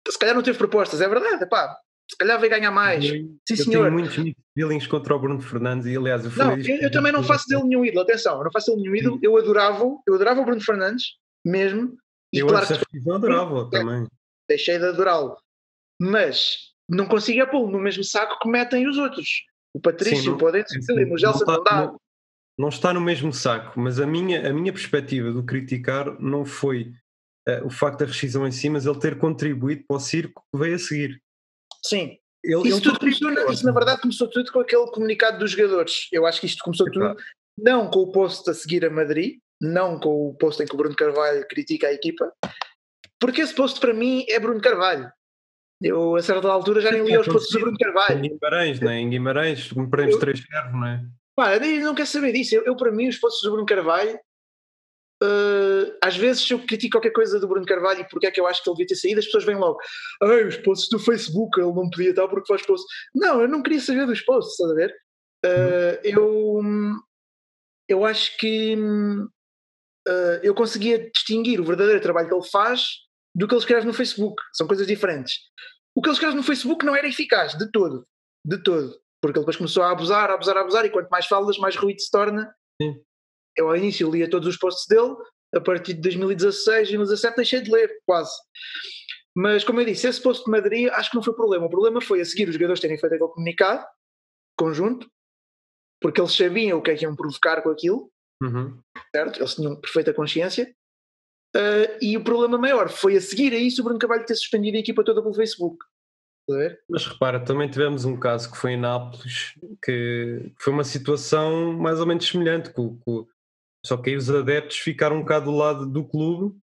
se calhar não teve propostas, é verdade, pá, se calhar vai ganhar mais. Eu, Sim, eu senhor. tenho muitos feelings contra o Bruno Fernandes e aliás eu Não, eu, eu também não faço dele nenhum ídolo, atenção, eu não faço dele nenhum ídolo, eu adorava, eu adorava o Bruno Fernandes, mesmo. E eu claro que, adorava é, também. Deixei de adorá-lo. Mas não consigo é pô-lo no mesmo saco que metem os outros. O Patrício, Sim, não, o Podense, o Gelson não, dá. Não, não, está no mesmo saco, mas a minha, a minha perspectiva do criticar não foi uh, o facto da rescisão em si, mas ele ter contribuído para o circo que veio a seguir. Sim. Ele, isso, ele tudo começou, isso na verdade começou tudo com aquele comunicado dos jogadores. Eu acho que isto começou tudo não com o post a seguir a Madrid, não com o post em que o Bruno Carvalho critica a equipa, porque esse post para mim é Bruno Carvalho. Eu a certa altura já nem li os posts do Bruno Carvalho. Em Guimarães, não é? Em Guimarães, perdemos três ferros, não é? Pá, não quero saber disso. Eu, eu, para mim, os posts do Bruno Carvalho Uh, às vezes, eu critico qualquer coisa do Bruno Carvalho e porque é que eu acho que ele devia ter saído, as pessoas vêm logo, Ai, os posts do Facebook, ele não podia estar porque faz posts. Não, eu não queria saber dos posts, estás a ver? Uh, eu, eu acho que uh, eu conseguia distinguir o verdadeiro trabalho que ele faz do que ele escreve no Facebook. São coisas diferentes. O que ele escreve no Facebook não era eficaz, de todo. De todo. Porque ele depois começou a abusar, a abusar, a abusar, e quanto mais falas, mais ruído se torna. Sim. Eu ao início lia todos os posts dele, a partir de 2016, 2017 deixei de ler, quase. Mas, como eu disse, esse post de Madrid acho que não foi o problema. O problema foi a seguir os jogadores terem feito aquele comunicado conjunto, porque eles sabiam o que é que iam provocar com aquilo, Uhum. certo? Eles tinham perfeita consciência. Uh, e o problema maior foi a seguir a isso o Bruno Carvalho ter suspendido a equipa toda pelo Facebook. Mas repara, também tivemos um caso que foi em Nápoles, que foi uma situação mais ou menos semelhante, com, com- só que aí os adeptos ficaram um bocado do lado do clube.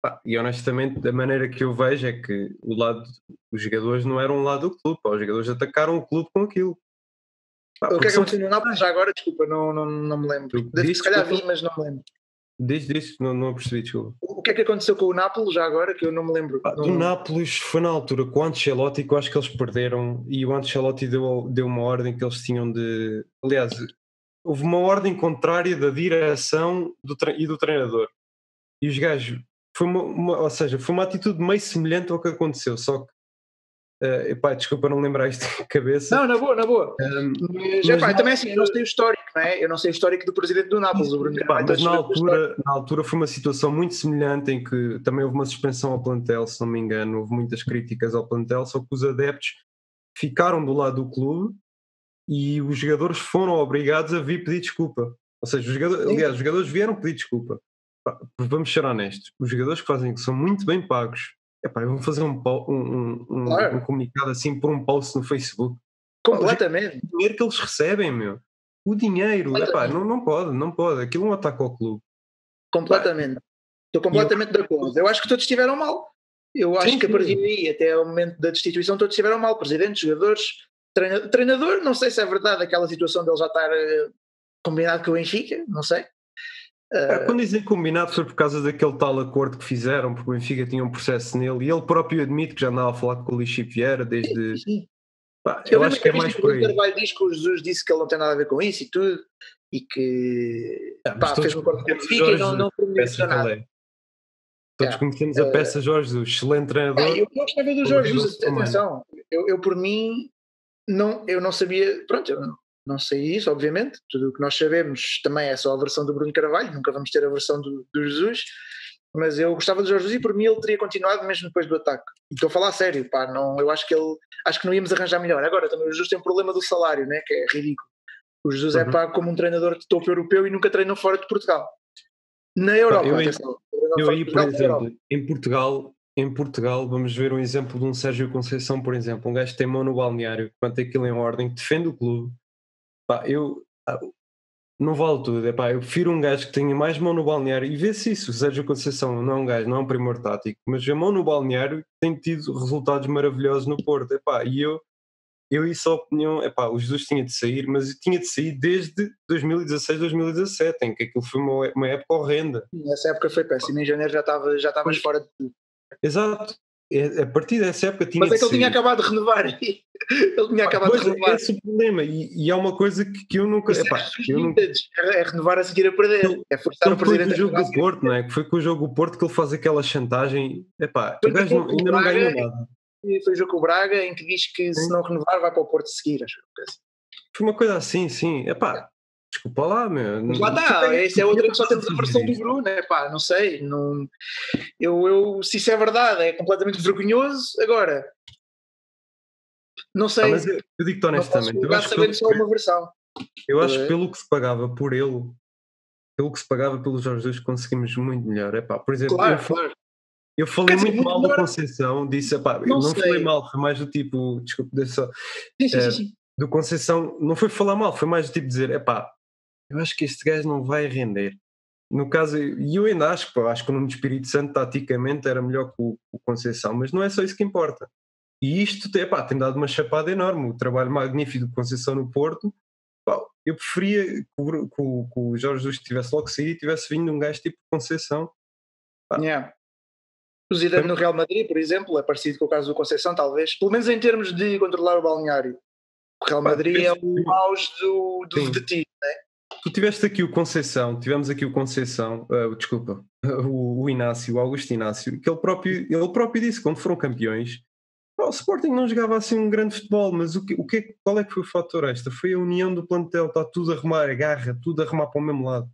Pá, e honestamente, da maneira que eu vejo é que o lado os jogadores não eram um lado do clube, pá, os jogadores atacaram o clube com aquilo. Pá, O que é que são- aconteceu no Nápoles já agora? Desculpa, não, não, não me lembro. Disse Se calhar vi, mas não me lembro. Diz, diz, não, não percebi, desculpa. O que é que aconteceu com o Nápoles já agora? Que eu não me lembro. Pá, Não- do Nápoles foi na altura com o Ancelotti que eu acho que eles perderam e o Ancelotti deu, deu uma ordem que eles tinham de. Aliás, houve uma ordem contrária da direção do e do treinador. E os gajos. Foi uma, uma- ou seja, foi uma atitude meio semelhante ao que aconteceu, só que. eh, epá, desculpa não lembrar isto de cabeça. Não, na boa, na boa. Ehm, Mas, epá, também assim, eu não sei o histórico, não é? Eu não sei o histórico do presidente do Nápoles, o Bruno Epá, mas na altura, na altura foi uma situação muito semelhante em que também houve uma suspensão ao plantel, se não me engano, houve muitas críticas ao plantel, só que os adeptos ficaram do lado do clube e os jogadores foram obrigados a vir pedir desculpa. Ou seja, os jogadores, aliás, os jogadores vieram pedir desculpa. Vamos ser honestos, os jogadores que fazem que são muito bem pagos, epá, vão fazer um, um, um- Claro. um comunicado assim por um post no Facebook Completamente. o dinheiro que eles recebem, meu. O dinheiro, epá, não, não pode, não pode. Aquilo é um ataque ao clube. Completamente. Estou completamente de acordo. Eu acho que todos estiveram mal. Eu acho Sim, que a partir daí, até ao momento da destituição, todos estiveram mal. Presidentes, jogadores, treina- treinador, não sei se é verdade aquela situação dele já estar eh, combinado com o Benfica, não sei. Ah, Quando dizem combinado foi por causa daquele tal acordo que fizeram, porque o Benfica tinha um processo nele e ele próprio admite que já andava a falar com o Chico Vieira desde. Sim. Pá, Eu eu acho que é mais o por aí. Carvalho diz que o Jesus disse que ele não tem nada a ver com isso e tudo, e que Ah, pá, fez um acordo com o o Benfica e não, Jorge não qual nada. é. Todos É. conhecemos a Eh, peça Jorge Jesus, excelente treinador. Ah, eu gostava do Jorge Jesus, atenção, eu, eu por mim não, eu não sabia, pronto, eu não, não sei isso, obviamente, tudo o que nós sabemos também é só a versão do Bruno Carvalho, nunca vamos ter a versão do, do Jesus, mas eu gostava do Jorge Jesus e por mim ele teria continuado mesmo depois do ataque. Estou a falar a sério, pá, não, eu acho que ele, acho que não íamos arranjar melhor. Agora também o Jesus tem um problema do salário, né, que é ridículo. O Jesus é Uhum. pago como um treinador de topo europeu e nunca treinou fora de Portugal. Na Europa, eu Eu fora aí, por exemplo, em Portugal, em Portugal, vamos ver um exemplo de um Sérgio Conceição, por exemplo, um gajo que tem mão no balneário, que mantém aquilo em ordem, que defende o clube. Pá, eu ah, não vale tudo, é pá, eu prefiro um gajo que tenha mais mão no balneário e vê-se isso. O Sérgio Conceição não é um gajo, não é um primor tático, mas a mão no balneário tem tido resultados maravilhosos no Porto. É pá, e eu, eu isso a opinião, é pá, o Jesus tinha de sair, mas tinha de sair desde 2016, 2017, em que aquilo foi uma, uma época horrenda. Nessa época foi péssimo. Em janeiro já estava já estavas Pois. fora de tudo. Exato. É- A partir dessa época tinha Mas é que ele tinha acabado de renovar. ele tinha acabado de é renovar. esse o problema. E, é uma coisa que, eu nunca. É Epá, eu nunca. É é renovar a seguir a perder. Ele- É forçar o Então foi com presidente o jogo do Porto, não é? Que foi com o jogo do Porto que ele faz aquela chantagem. Epá, o gajo ainda não ganhou nada. Foi o jogo com o Braga em que diz que se não renovar vai para o Porto seguir. Acho. que Foi uma coisa assim, sim. Epá, desculpa lá, meu. Mas lá Não- está, essa é outra que só temos a versão do. Bruno, é pá, não sei. Não, eu, eu, se isso é verdade, é completamente vergonhoso. Agora, não Ah, sei. mas eu, eu digo-te não honestamente, eu acho, que sabendo só uma versão. eu acho que É. pelo que se pagava por ele, pelo que se pagava pelo Jorge Jesus, conseguimos muito melhor. Epá, por exemplo, Claro, eu, claro. eu falei dizer, muito muito mal do melhor- Conceição, disse, epá, eu Não não sei. falei mal, foi mais do tipo, desculpa, deixa só, Sim, sim, É, sim, sim. do Conceição não foi falar mal, foi mais do tipo dizer, epá, eu acho que este gajo não vai render. No caso, e eu ainda acho, pá, acho que o Nuno Espírito Santo taticamente era melhor que o, o Conceição, mas não é só isso que importa. E isto epá, tem dado uma chapada enorme, o trabalho magnífico do Conceição no Porto. Pá, eu preferia que o, que o- que o Jorge Jesus tivesse logo saído e tivesse vindo um gajo tipo Conceição. pá. Yeah. O Zidane no Real Madrid, por exemplo, é parecido com o caso do Conceição, talvez, pelo menos em termos de controlar o balneário. O Real Madrid é o auge do, do Sim. Tu tiveste aqui o Conceição, tivemos aqui o Conceição, uh, desculpa, o, o, Inácio, o Augusto Inácio, que ele próprio, ele próprio disse quando foram campeões, o Sporting não jogava assim um grande futebol, mas o que, o que, qual é que foi o fator esta? Foi a união do plantel, está tudo a remar, a garra, tudo a remar para o mesmo lado.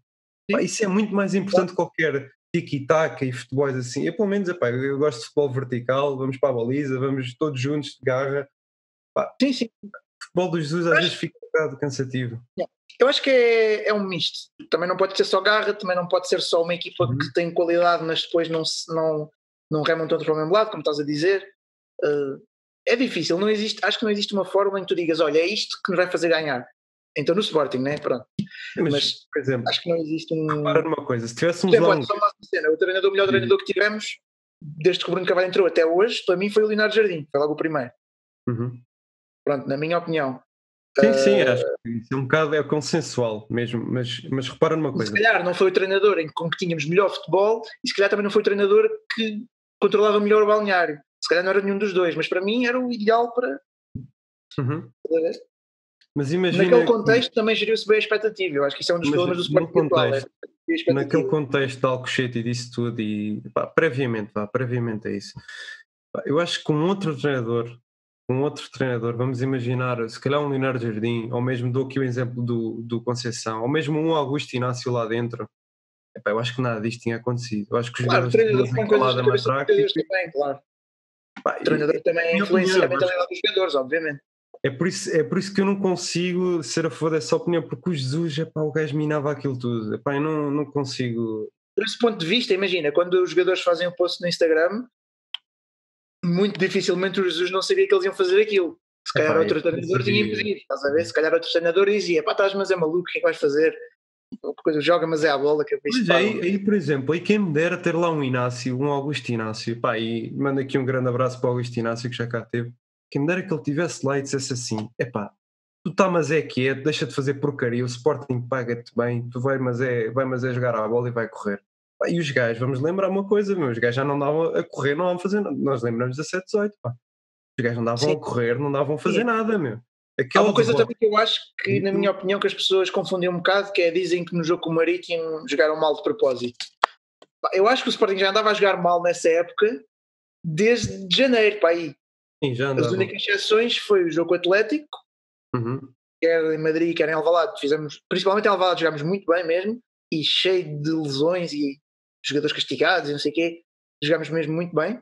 Pá, isso é muito mais importante que qualquer tiki-taka e futebol assim. Eu, pelo menos, epá, eu gosto de futebol vertical, vamos para a baliza, vamos todos juntos de garra. Pá, sim, sim. Futebol dos Jesus às vezes fica um bocado cansativo. Eu acho que é, é um misto. Também não pode ser só garra, também não pode ser só uma equipa uhum. que tem qualidade, mas depois não, não, não remam todos para o mesmo lado, como estás a dizer. Uh, é difícil, não existe, acho que não existe uma forma em que tu digas, olha, é isto que nos vai fazer ganhar. Então no Sporting, né? Pronto. Mas, mas por exemplo, acho que não existe um. Repara numa coisa, se tivéssemos. Um... Cena, o treinador, o melhor treinador que tivemos, desde que o Bruno Carvalho entrou até hoje, para mim foi o Leonardo Jardim, foi logo o primeiro. Uhum. Pronto, na minha opinião. Sim, sim, acho que isso é um bocado é consensual mesmo, mas, mas repara numa coisa. Se calhar não foi o treinador em, com que tínhamos melhor futebol e se calhar também não foi o treinador que controlava melhor o balneário. Se calhar não era nenhum dos dois, mas para mim era o ideal para. Uhum. Mas imagina. Naquele contexto também geriu-se bem a expectativa. Eu acho que isso é um dos problemas do Sporting contexto, atual, é Naquele contexto de Alcochete e disso tudo, e pá, previamente, pá, previamente é isso. Pá, eu acho que com outro treinador, com outro treinador, vamos imaginar, se calhar um Leonardo Jardim, ou mesmo dou aqui o exemplo do, do Conceição, ou mesmo um Augusto Inácio lá dentro, epá, eu acho que nada disto tinha acontecido. Eu acho que os claro, jogadores têm coisas na matraca. Também, claro. Pá, o treinador também influencia a mentalidade dos jogadores, obviamente. É por, isso, é por isso que eu não consigo ser a favor dessa opinião, porque o Jesus, epá, o gajo minava aquilo tudo. Epá, eu não, não consigo. Por esse ponto de vista, imagina, quando os jogadores fazem um post no Instagram, muito dificilmente o Jesus não sabia que eles iam fazer aquilo. Se calhar epá, outro treinador tinha impedido, estás a ver? Se calhar outro treinador dizia, pá, estás, mas é maluco, o que é que vais fazer? coisa, joga, mas é a bola que é Pois aí, aí, por exemplo, aí quem me dera ter lá um Inácio, um Augusto Inácio, pá, e manda aqui um grande abraço para o Augusto Inácio que já cá teve quem me dera que ele tivesse lá e dissesse assim: epá, tu está mas é quieto, deixa de fazer porcaria, o Sporting paga-te bem, tu vai mas, é, vai mas é jogar à bola e vai correr. E os gajos, vamos lembrar uma coisa, meu, os gajos já não davam a correr, não davam a fazer nada. Nós lembramos 17, 18, pá. Os gajos não davam Sim. a correr, não davam a fazer Sim. nada, meu. Aquela Há uma coisa também que eu acho que, na minha opinião, que as pessoas confundem um bocado, que é dizem que no jogo com o Marítimo jogaram mal de propósito. Eu acho que o Sporting já andava a jogar mal nessa época desde janeiro, para aí. Sim, já As únicas exceções foi o jogo Atlético, uhum. quer em Madrid, quer em Alvalade. Fizemos, principalmente em Alvalade jogámos muito bem mesmo, e cheio de lesões e jogadores castigados e não sei o quê. Jogámos mesmo muito bem.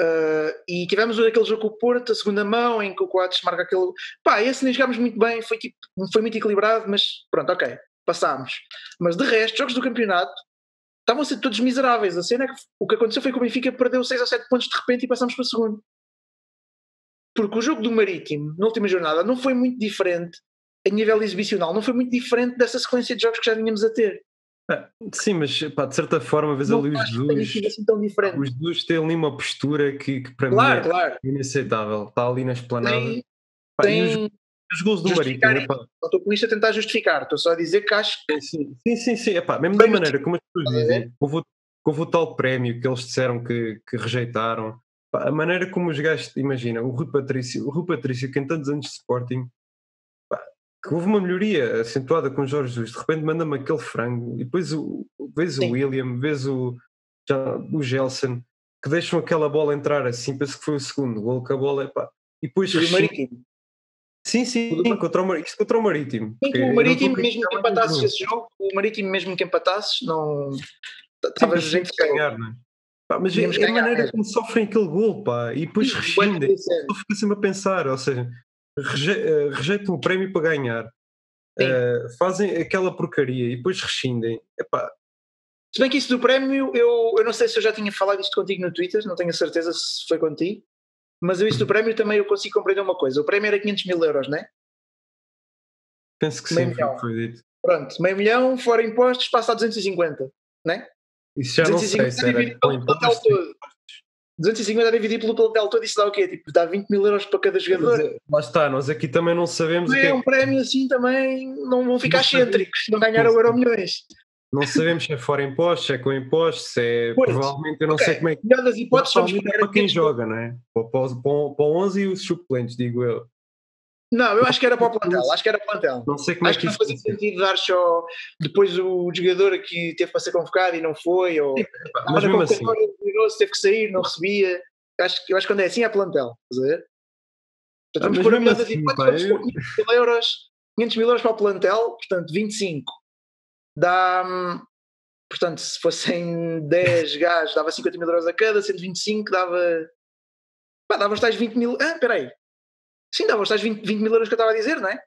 Uh, e tivemos aquele jogo com o Porto, a segunda mão, em que o Coates marca aquele. Pá, esse nem jogámos muito bem, foi, tipo, foi muito equilibrado, mas pronto, ok, passámos. Mas de resto, jogos do campeonato estavam a ser todos miseráveis. A cena é que o que aconteceu foi que o Benfica perdeu 6 ou 7 pontos de repente e passámos para o segundo. Porque o jogo do Marítimo, na última jornada, não foi muito diferente, a nível exibicional, não foi muito diferente dessa sequência de jogos que já vínhamos a ter. Ah, sim, mas pá, de certa forma, vês ali os Jesus. Assim tão diferente. Os Jesus têm ali uma postura que, que para claro, mim é claro. inaceitável. Está ali na esplanada. Tem, pá, tem... Os, os gols do Marítimo. Não estou com isto a tentar justificar, estou só a dizer que acho que. Sim, sim, sim. sim. Epá, mesmo da maneira como as pessoas dizem, houve, houve o tal prémio que eles disseram que, que rejeitaram a maneira como os gajos, imagina, o Rui Patrício, o Rui Patrício que em tantos anos de Sporting, pá, que houve uma melhoria acentuada com o Jorge Jesus, de repente manda-me aquele frango, e depois o, vês Sim. o William, vês o, já, o Gelson, que deixam aquela bola entrar assim, penso que foi o segundo gol, que a bola é pá, e depois... o Marítimo. Sim, sim, sim contra o, isto contra o Marítimo. Sim, o Marítimo, mesmo que empatasses esse jogo, o Marítimo, mesmo que empatasses, não. Estavas gente ganhar, não é? Pá, mas é, a maneira como sofrem aquele gol, pá, e depois rescindem, eu fico sempre a pensar, ou seja, reje, uh, rejeitam o prémio para ganhar, uh, fazem aquela porcaria e depois rescindem. Epá. Se bem que isso do prémio, eu, eu não sei se eu já tinha falado isto contigo no Twitter, não tenho a certeza se foi contigo, mas eu isso do prémio também eu consigo compreender uma coisa, o prémio era 500 mil euros, não é? Penso que meio sim, milhão. foi dito. Pronto, meio milhão, fora impostos, passa a 250, não é? Isso já não sei se era pelo plantel todo. 250 a dividir pelo plantel todo, isso dá o quê? Tipo, dá 20 mil euros para cada jogador. É, lá está, nós aqui também não sabemos. Não é, é um prémio assim também, não vão ficar excêntricos, não ganharam o euro milhões. Não sabemos se é fora impostos, se é com impostos, se é. Pois, provavelmente eu não okay. sei como é que. Melhor das hipóteses, é para quem joga, não é? Para, para, para 11 e os suplentes, digo eu. Não, eu acho que era para o plantel, acho que era plantel. Não sei como acho é que, que não fazia sentido dar só depois o jogador que teve para ser convocado e não foi, ou Epá, mas mesmo assim, teve que sair, não recebia. Eu acho, que- eu acho que quando é assim é plantel, estás a ver? Ah, vamos mas pôr a melhor assim, pôr 500 mil euros, 500 mil euros para o plantel, portanto 25 dá, hum, portanto se fossem 10 gajos dava 50 mil euros a cada, 125 dava, pá, dava os tais 20 mil, ah, peraí, sim, dava os tais 20, 20 mil euros que eu estava a dizer, não é?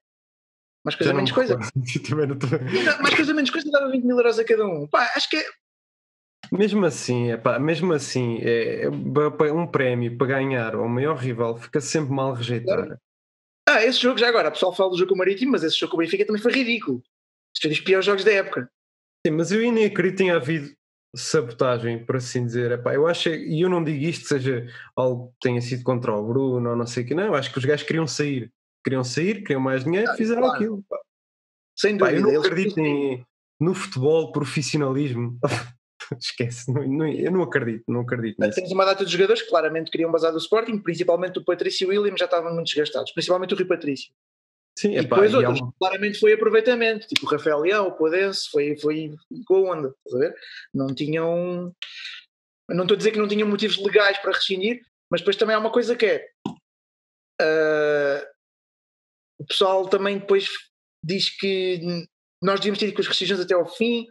Mais coisa, menos me coisa. Também não Mais coisa, menos coisa, dava 20 mil euros a cada um. Pá, acho que é. Mesmo assim, epá, mesmo assim, é, é um prémio para ganhar ao maior rival fica sempre mal rejeitar. Ah, esse jogo, já agora, o pessoal fala do jogo com o Marítimo, mas esse jogo com o Benfica também foi ridículo. Isto foi dos piores jogos da época. Sim, mas eu nem acredito que tenha havido sabotagem, por assim dizer. Epá, eu acho, e eu não digo isto seja algo que tenha sido contra o Bruno ou não sei o que, não. Eu acho que os gajos queriam sair. Queriam sair, queriam mais dinheiro, Ah, fizeram claro. aquilo. pá. Sem Pá, dúvida. eu não acredito em, no futebol, profissionalismo. Esquece, não- não- eu não acredito, não acredito nisso. Temos uma data de jogadores que claramente queriam basar do Sporting, principalmente o Patrício e o William já estavam muito desgastados, principalmente o Rui Patrício. Sim, E depois e há outros, uma- claramente foi aproveitamento, tipo o Rafael Leão, o Podense, foi, foi com a onda, estás a ver? Não tinham. Não estou a dizer que não tinham motivos legais para rescindir, mas depois também há uma coisa que é. ah, o pessoal também depois diz que nós devíamos ter ido com as rescisões até ao fim.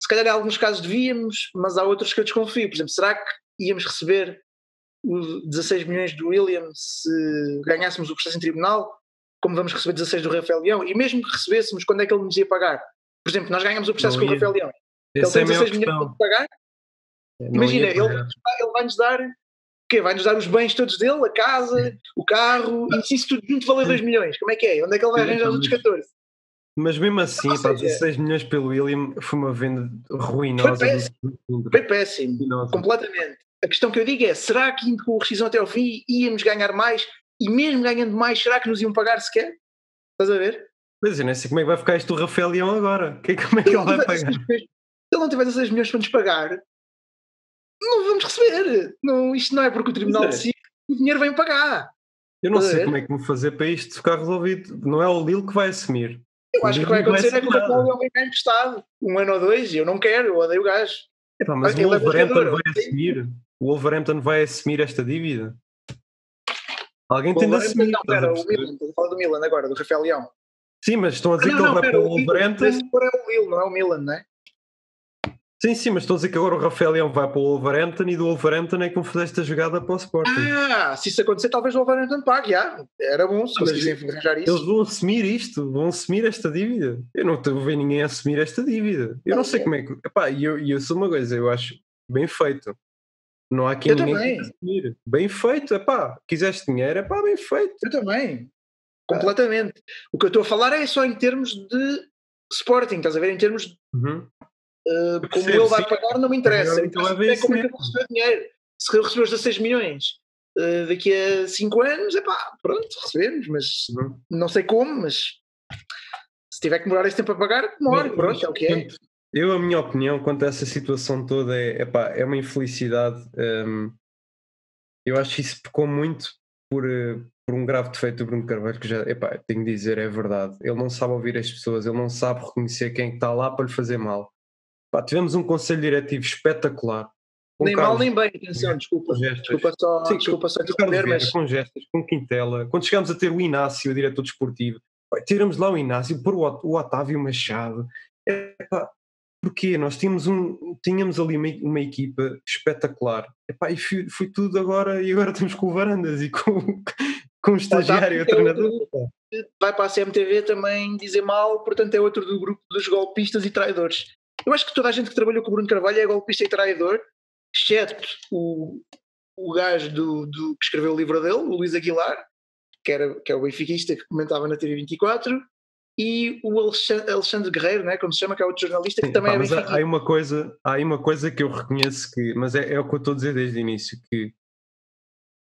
Se calhar em alguns casos devíamos, mas há outros que eu desconfio. Por exemplo, será que íamos receber os 16 milhões do William se ganhássemos o processo em tribunal? Como vamos receber 16 do Rafael Leão? E mesmo que recebêssemos, quando é que ele nos ia pagar? Por exemplo, nós ganhamos o processo Não com o. Rafael Leão. Ele é tem a maior 16 milhões questão. para pagar. Imagina, ele, ele vai-nos dar o quê? Vai-nos dar os bens todos dele, a casa, o carro, e se isso tudo junto valer 2 milhões, como é que é? Onde é que ele vai arranjar os outros 14? Mas mesmo assim, Ou pá, seja- 16 milhões pelo William foi uma venda ruinosa. Foi Coimbra. Foi péssimo. Completamente. A questão que eu digo é: será que indo com a rescisão até ao fim íamos ganhar mais? E mesmo ganhando mais, será que nos iam pagar sequer? Estás a ver? Pois eu nem sei como é que vai ficar isto do Rafael Leão agora. Que- Como é que ele vai tiver pagar? 16 milhões- se ele não tiver 16 milhões para nos pagar, não vamos receber. Não, isto não é porque o tribunal é. decide, o dinheiro vem pagar. Eu não Estás sei como é que vou fazer para isto ficar resolvido. Não é o Lille que vai assumir. Eu acho que o que vai Não vai acontecer é que o Rafael. Leão vai ficar emprestado um ano ou dois e eu não quero, eu odeio o gajo. Epá, mas Ele o é Wolverhampton jogador, vai assumir. O Wolverhampton vai assumir esta dívida. Alguém tem de Não, assumir. não, a pera, o? Milan, estou a falar do Milan agora, do Rafael Leão. Sim, mas estão a dizer não, que ele não, vai para o Wolverhampton. é o Lille, não é o Milan, não é? Sim, sim, mas estão a dizer que agora o Rafael Leão vai para o Wolverhampton e do Wolverhampton é que vão fazer esta jogada para o Sporting. Ah, se isso acontecer, talvez o Wolverhampton pague, já. Era bom se conseguissem arranjar isso. Eles vão assumir isto, vão assumir esta dívida. Eu não estou a ver ninguém assumir esta dívida. Eu não sei como é que. Epá, eu, e eu sou uma coisa, eu acho bem feito. Não há aqui Eu que também. Bem feito, epá, quiseste dinheiro, epá, bem feito. Eu também. Completamente. O que eu estou a falar é só em termos de Sporting, estás a ver? Em termos de Uhum. uh, como Percebo, ele vai sim. pagar, não me interessa. Interessa então, é é como é que ele recebeu dinheiro. Se recebeu os 16 milhões uh, daqui a 5 anos, é pá, pronto, recebemos, mas Uhum. não sei como, mas se tiver que demorar esse tempo a pagar, demora, pronto, é o que é. Eu, a minha opinião quanto a essa situação toda é, epá, é uma infelicidade. hum, eu acho que isso pecou muito por, eh, por um grave defeito do Bruno Carvalho, que já, epá, tenho de dizer, é verdade. Ele não sabe ouvir as pessoas, ele não sabe reconhecer quem está lá para lhe fazer mal. Epá, tivemos um conselho diretivo espetacular. Nem mal Carlos nem bem, atenção, desculpa. Desculpa só, Sim, desculpa só mas com gestas, com Quintela. Quando chegámos a ter o Inácio, o diretor desportivo, tiramos lá o Inácio, Ot- o Otávio Machado. Epá, porquê? Nós tínhamos, um, tínhamos ali uma, uma equipa espetacular. Epá, e foi, foi tudo agora, e agora estamos com o Varandas e com, com o estagiário, o é treinador. vai para a CMTV também dizer mal, portanto é outro do grupo dos golpistas e traidores. Eu acho que toda a gente que trabalhou com o Bruno Carvalho é golpista e traidor, exceto o, o gajo do, do- que escreveu o livro dele, o Luís Aguilar, que, era, que é o benfiquista que comentava na TV24, e o Alexandre, Guerreiro, né, como se chama, que é outro jornalista que Sim, também pá, é mas há, uma coisa, há uma coisa que eu reconheço que, mas é, é o que eu estou a dizer desde o início, que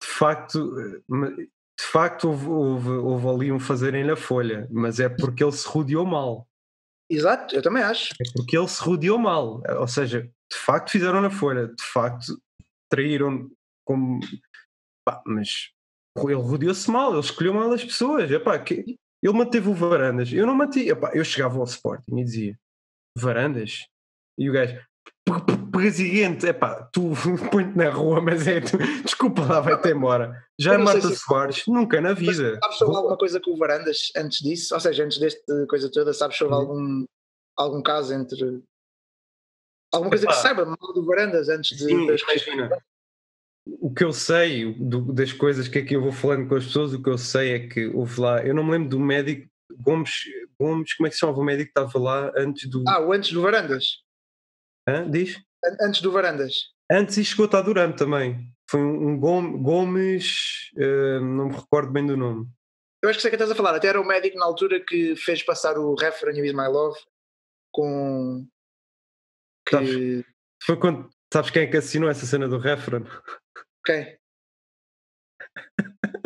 de facto, eh, de facto houve, houve, houve ali um fazerem na folha, mas é porque ele se rodeou mal. Exato, eu também acho. É porque ele se rodeou mal. Ou seja, de facto fizeram na folha, de facto traíram como. Pá, mas ele rodeou-se mal, ele escolheu mal as pessoas. Epá, que, ele manteve o Varandas. Eu não mantive. Epá, eu chegava ao Sporting e dizia: Varandas? E o gajo, presidente, é pá, tu põe-te na rua, mas é tu, desculpa lá, vai-te embora. Já mata se... Soares, nunca na vida. Sabes sobre alguma coisa com o Varandas antes disso? Ou seja, antes desta coisa toda, sabes sobre algum, algum caso entre. Alguma coisa Epá. que saiba mal do Varandas antes de. Sim, das... imagina. O que eu sei do, das coisas que aqui eu vou falando com as pessoas, o que eu sei é que houve lá, eu não me lembro do médico, Gomes, Gomes, como é que se chamava o médico que estava lá antes do. Ah, o antes do Varandas. Hã? Diz? Antes do Varandas. Antes e chegou a Durante também. Foi um, Gomes, uh, não me recordo bem do nome. Eu acho que sei que estás a falar. Até era o médico na altura que fez passar o Reference You Is My Love com. Que... Sabes, foi quando. Sabes quem é que assinou essa cena do Reference? Quem?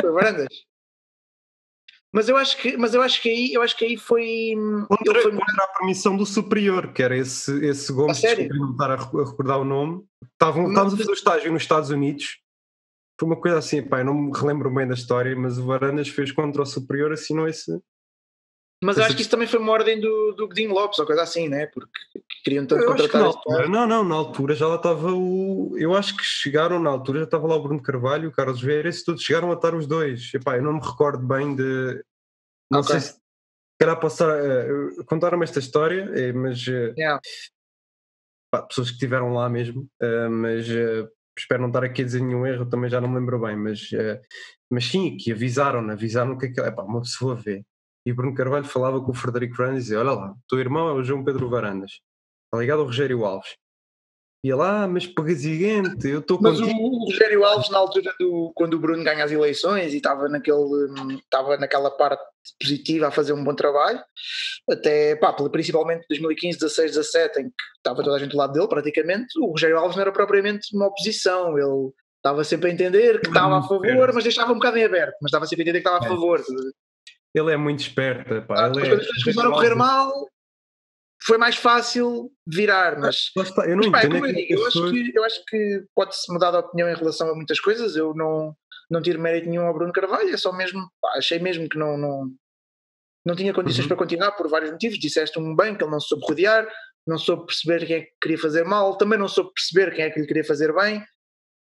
Foi Varandas. Mas eu acho que, mas eu acho que aí, eu acho que aí foi contra, foi... contra a permissão do superior, que era esse, esse Gomes, desculpe não estar a recordar o nome. Estavam, estávamos a fazer o estágio nos Estados Unidos. Foi uma coisa assim, pá, não me relembro bem da história, mas o Varandas fez contra o superior, assinou esse. Mas acho que isso também foi uma ordem do, do Godinho Lopes ou coisa assim, né? Porque queriam tanto eu contratar. Altura, não, não, na altura já lá estava o. Eu acho que chegaram na altura, já estava lá o Bruno Carvalho, o Carlos Vieira, e todos chegaram a estar os dois. Epá, eu não me recordo bem de. Não okay. sei se. Calhar posso uh, contar-me esta história, eh, mas. Uh, yeah. pá, pessoas que estiveram lá mesmo, uh, mas espero não estar aqui a dizer nenhum erro, também já não me lembro bem, mas, mas sim, que avisaram, avisaram que aquilo. Epá, uma pessoa vê e Bruno Carvalho falava com o Frederico Fernandes e dizia: Olha lá, teu irmão é o João Pedro Varandas, está ligado ao Rogério Alves. E ele, ah, mas presidente, eu estou Mas o, o Rogério Alves, na altura do quando o Bruno ganha as eleições e estava naquele, estava naquela parte positiva a fazer um bom trabalho, até pá, principalmente 2015, 16, 17, em que estava toda a gente do lado dele praticamente, o Rogério Alves não era propriamente uma oposição, ele estava sempre a entender que estava a favor, mas deixava um bocado em aberto, mas estava sempre a entender que estava a é. favor. Ele é muito esperto. Pá. Ah, ele é, coisas começaram a correr mal, foi mais fácil virar, mas, eu não mas, pá, é eu, digo, eu, acho que, eu acho que pode-se mudar de opinião em relação a muitas coisas. Eu não, não tiro mérito nenhum ao Bruno Carvalho, é só mesmo, pá, achei mesmo que não, não, não tinha condições uhum. para continuar por vários motivos. Disseste um bem que ele não soube rodear, não soube perceber quem é que queria fazer mal, também não soube perceber quem é que lhe queria fazer bem,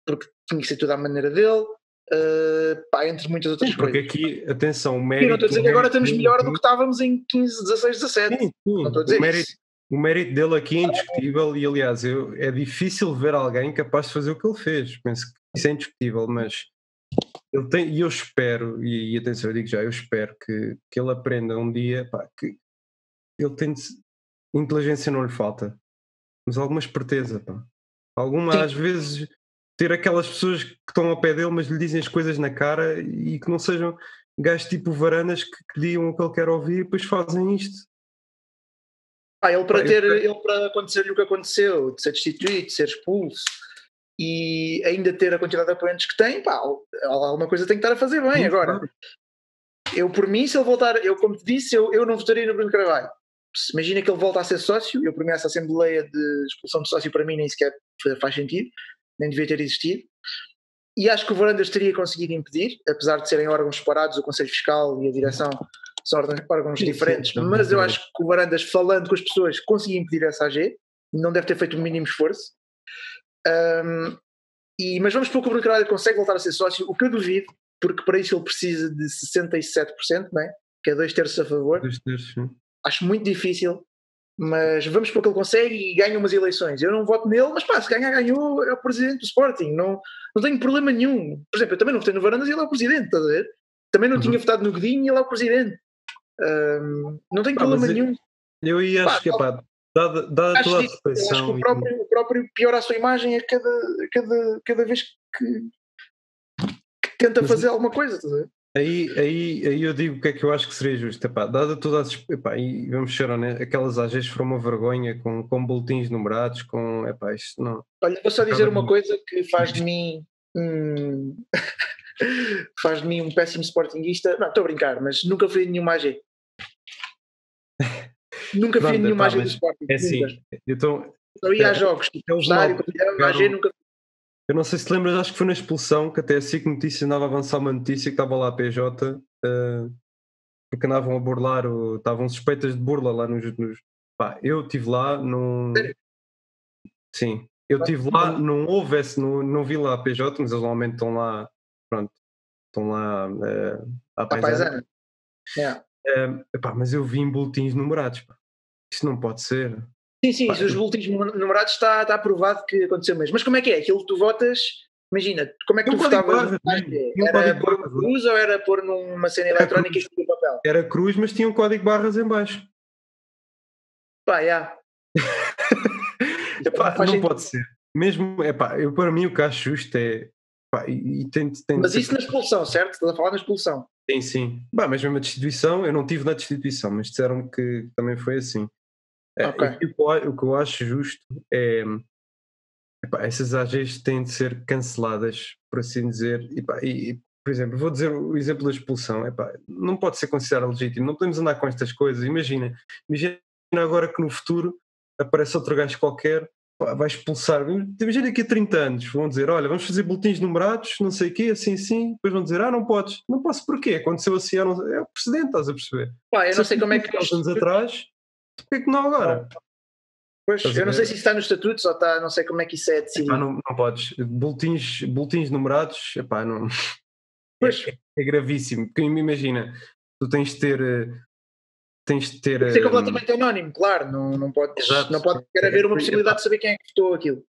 porque tinha que ser tudo à maneira dele. Uh, pá, entre muitas outras sim, porque coisas. Porque aqui, atenção, o mérito. não estou a dizer que agora estamos melhor do que estávamos em 15, 16, 17. Sim, sim. Não estou a dizer o mérito, isso. O mérito dele aqui é indiscutível e, aliás, eu, é difícil ver alguém capaz de fazer o que ele fez. Penso que isso é indiscutível, mas ele tem, e eu espero, e, e, atenção, eu digo já, eu espero que, que ele aprenda um dia pá, que ele tem inteligência não lhe falta, mas alguma esperteza, pá. Alguma, Sim. às vezes, ter aquelas pessoas que estão ao pé dele, mas lhe dizem as coisas na cara e que não sejam gajos tipo varanas que, que digam o que ele quer ouvir e depois fazem isto. Ah, ele para ter, ele para acontecer-lhe o que aconteceu, de ser destituído, de ser expulso e ainda ter a quantidade de apoiantes que tem, pá, alguma coisa tem que estar a fazer bem. Agora, eu por mim, se ele voltar, eu como te disse, eu, eu não votaria no Bruno Carvalho. Imagina que ele volta a ser sócio, eu por mim essa assembleia de expulsão de sócio para mim nem sequer faz sentido nem devia ter existido. E acho que o Varandas teria conseguido impedir, apesar de serem órgãos separados, o Conselho Fiscal e a Direção são órgãos diferentes, mas eu acho que o Varandas, falando com as pessoas, conseguiu impedir essa AG, não deve ter feito o mínimo esforço. Um, e, mas vamos supor que o Bruno Carvalho consegue voltar a ser sócio, o que eu duvido, porque para isso ele precisa de 67%, não é? que é dois terços a favor. Dois terços, sim. Acho muito difícil mas vamos para que ele consegue e ganha umas eleições. Eu não voto nele, mas pá, se ganhar, ganhou, é o presidente do Sporting. Não, não tenho problema nenhum. Por exemplo, eu também não votei no Varandas e ele é o presidente, estás a ver? Também não uhum. tinha votado no Godinho e ele é o presidente. Um, não tenho pá, problema nenhum. Eu ia acho que, pá, dada, dada toda a reflexão. Acho que o próprio, o próprio piora a sua imagem a cada, cada, cada vez que, que tenta mas, fazer alguma coisa, estás a ver? Aí, aí, aí eu digo o que é que eu acho que seria justo. Epá, dada toda a. Epá, e vamos ser honestos, aquelas AGs foram uma vergonha com, com boletins numerados, com. Epá, isto não. Olha, vou só dizer uma coisa que faz de mim. Hum, faz de mim um péssimo sportinguista. Não, estou a brincar, mas nunca fui nenhuma AG. nunca fui nenhuma AG do Sporting. É assim. Então, eu ia a jogos, tipo, eles, na, AG nunca Eu não sei se te lembras, acho que foi na expulsão que até a SIC Notícias andava a avançar uma notícia que estava lá a PJ, uh, porque andavam a burlar, o, estavam suspeitas de burla lá nos. nos pá, eu estive lá num. Sim, eu estive lá, não houve esse, não, não vi lá a PJ, mas eles normalmente estão lá, pronto, estão lá uh, à paisana. paisana. Yeah. Uh, epá, mas eu vi em boletins numerados, pá. Isso não pode ser. Sim, sim, Pá, os boletins numerados está, está aprovado que aconteceu mesmo. Mas como é que é? Aquilo que tu votas, imagina, como é que tu votavas? Era pôr uma cruz ou era pôr numa cena era eletrónica e papel? Era cruz, mas tinha um código barras em baixo. Pá, já. Epá, não pode ser. Mesmo, epá, eu, para mim o que acho justo é. Epá, e, tem, tem mas isso na expulsão, certo? Estás a falar na expulsão. Sim, sim. Bah, mas mesmo a destituição, eu não tive na destituição, mas disseram que também foi assim. É, okay. o, que eu acho justo é epá, essas AGs têm de ser canceladas, por assim dizer. Epá, e, por exemplo, vou dizer o exemplo da expulsão. Epá, não pode ser considerado legítimo, não podemos andar com estas coisas. Imagina, imagina agora que no futuro aparece outro gajo qualquer, vai expulsar. Imagina daqui a 30 anos, vão dizer: Olha, vamos fazer boletins numerados, não sei o quê, assim, assim. Depois vão dizer: Ah, não podes. Não posso porquê? Aconteceu assim, é o precedente, estás a perceber? Pá, eu não sei como é que. anos atrás Porquê que não agora? Pois, eu não sei se isso está nos estatutos ou está, não sei como é que isso é decidido. Epá, não, não podes. Boletins, boletins numerados, epá, não. Pois. É, é gravíssimo. Porque imagina, tu tens de ter. Eh, tens de ter. Tem que ser completamente um... anónimo, claro. Não, não pode, não pode querer haver uma possibilidade de saber quem é que votou aquilo.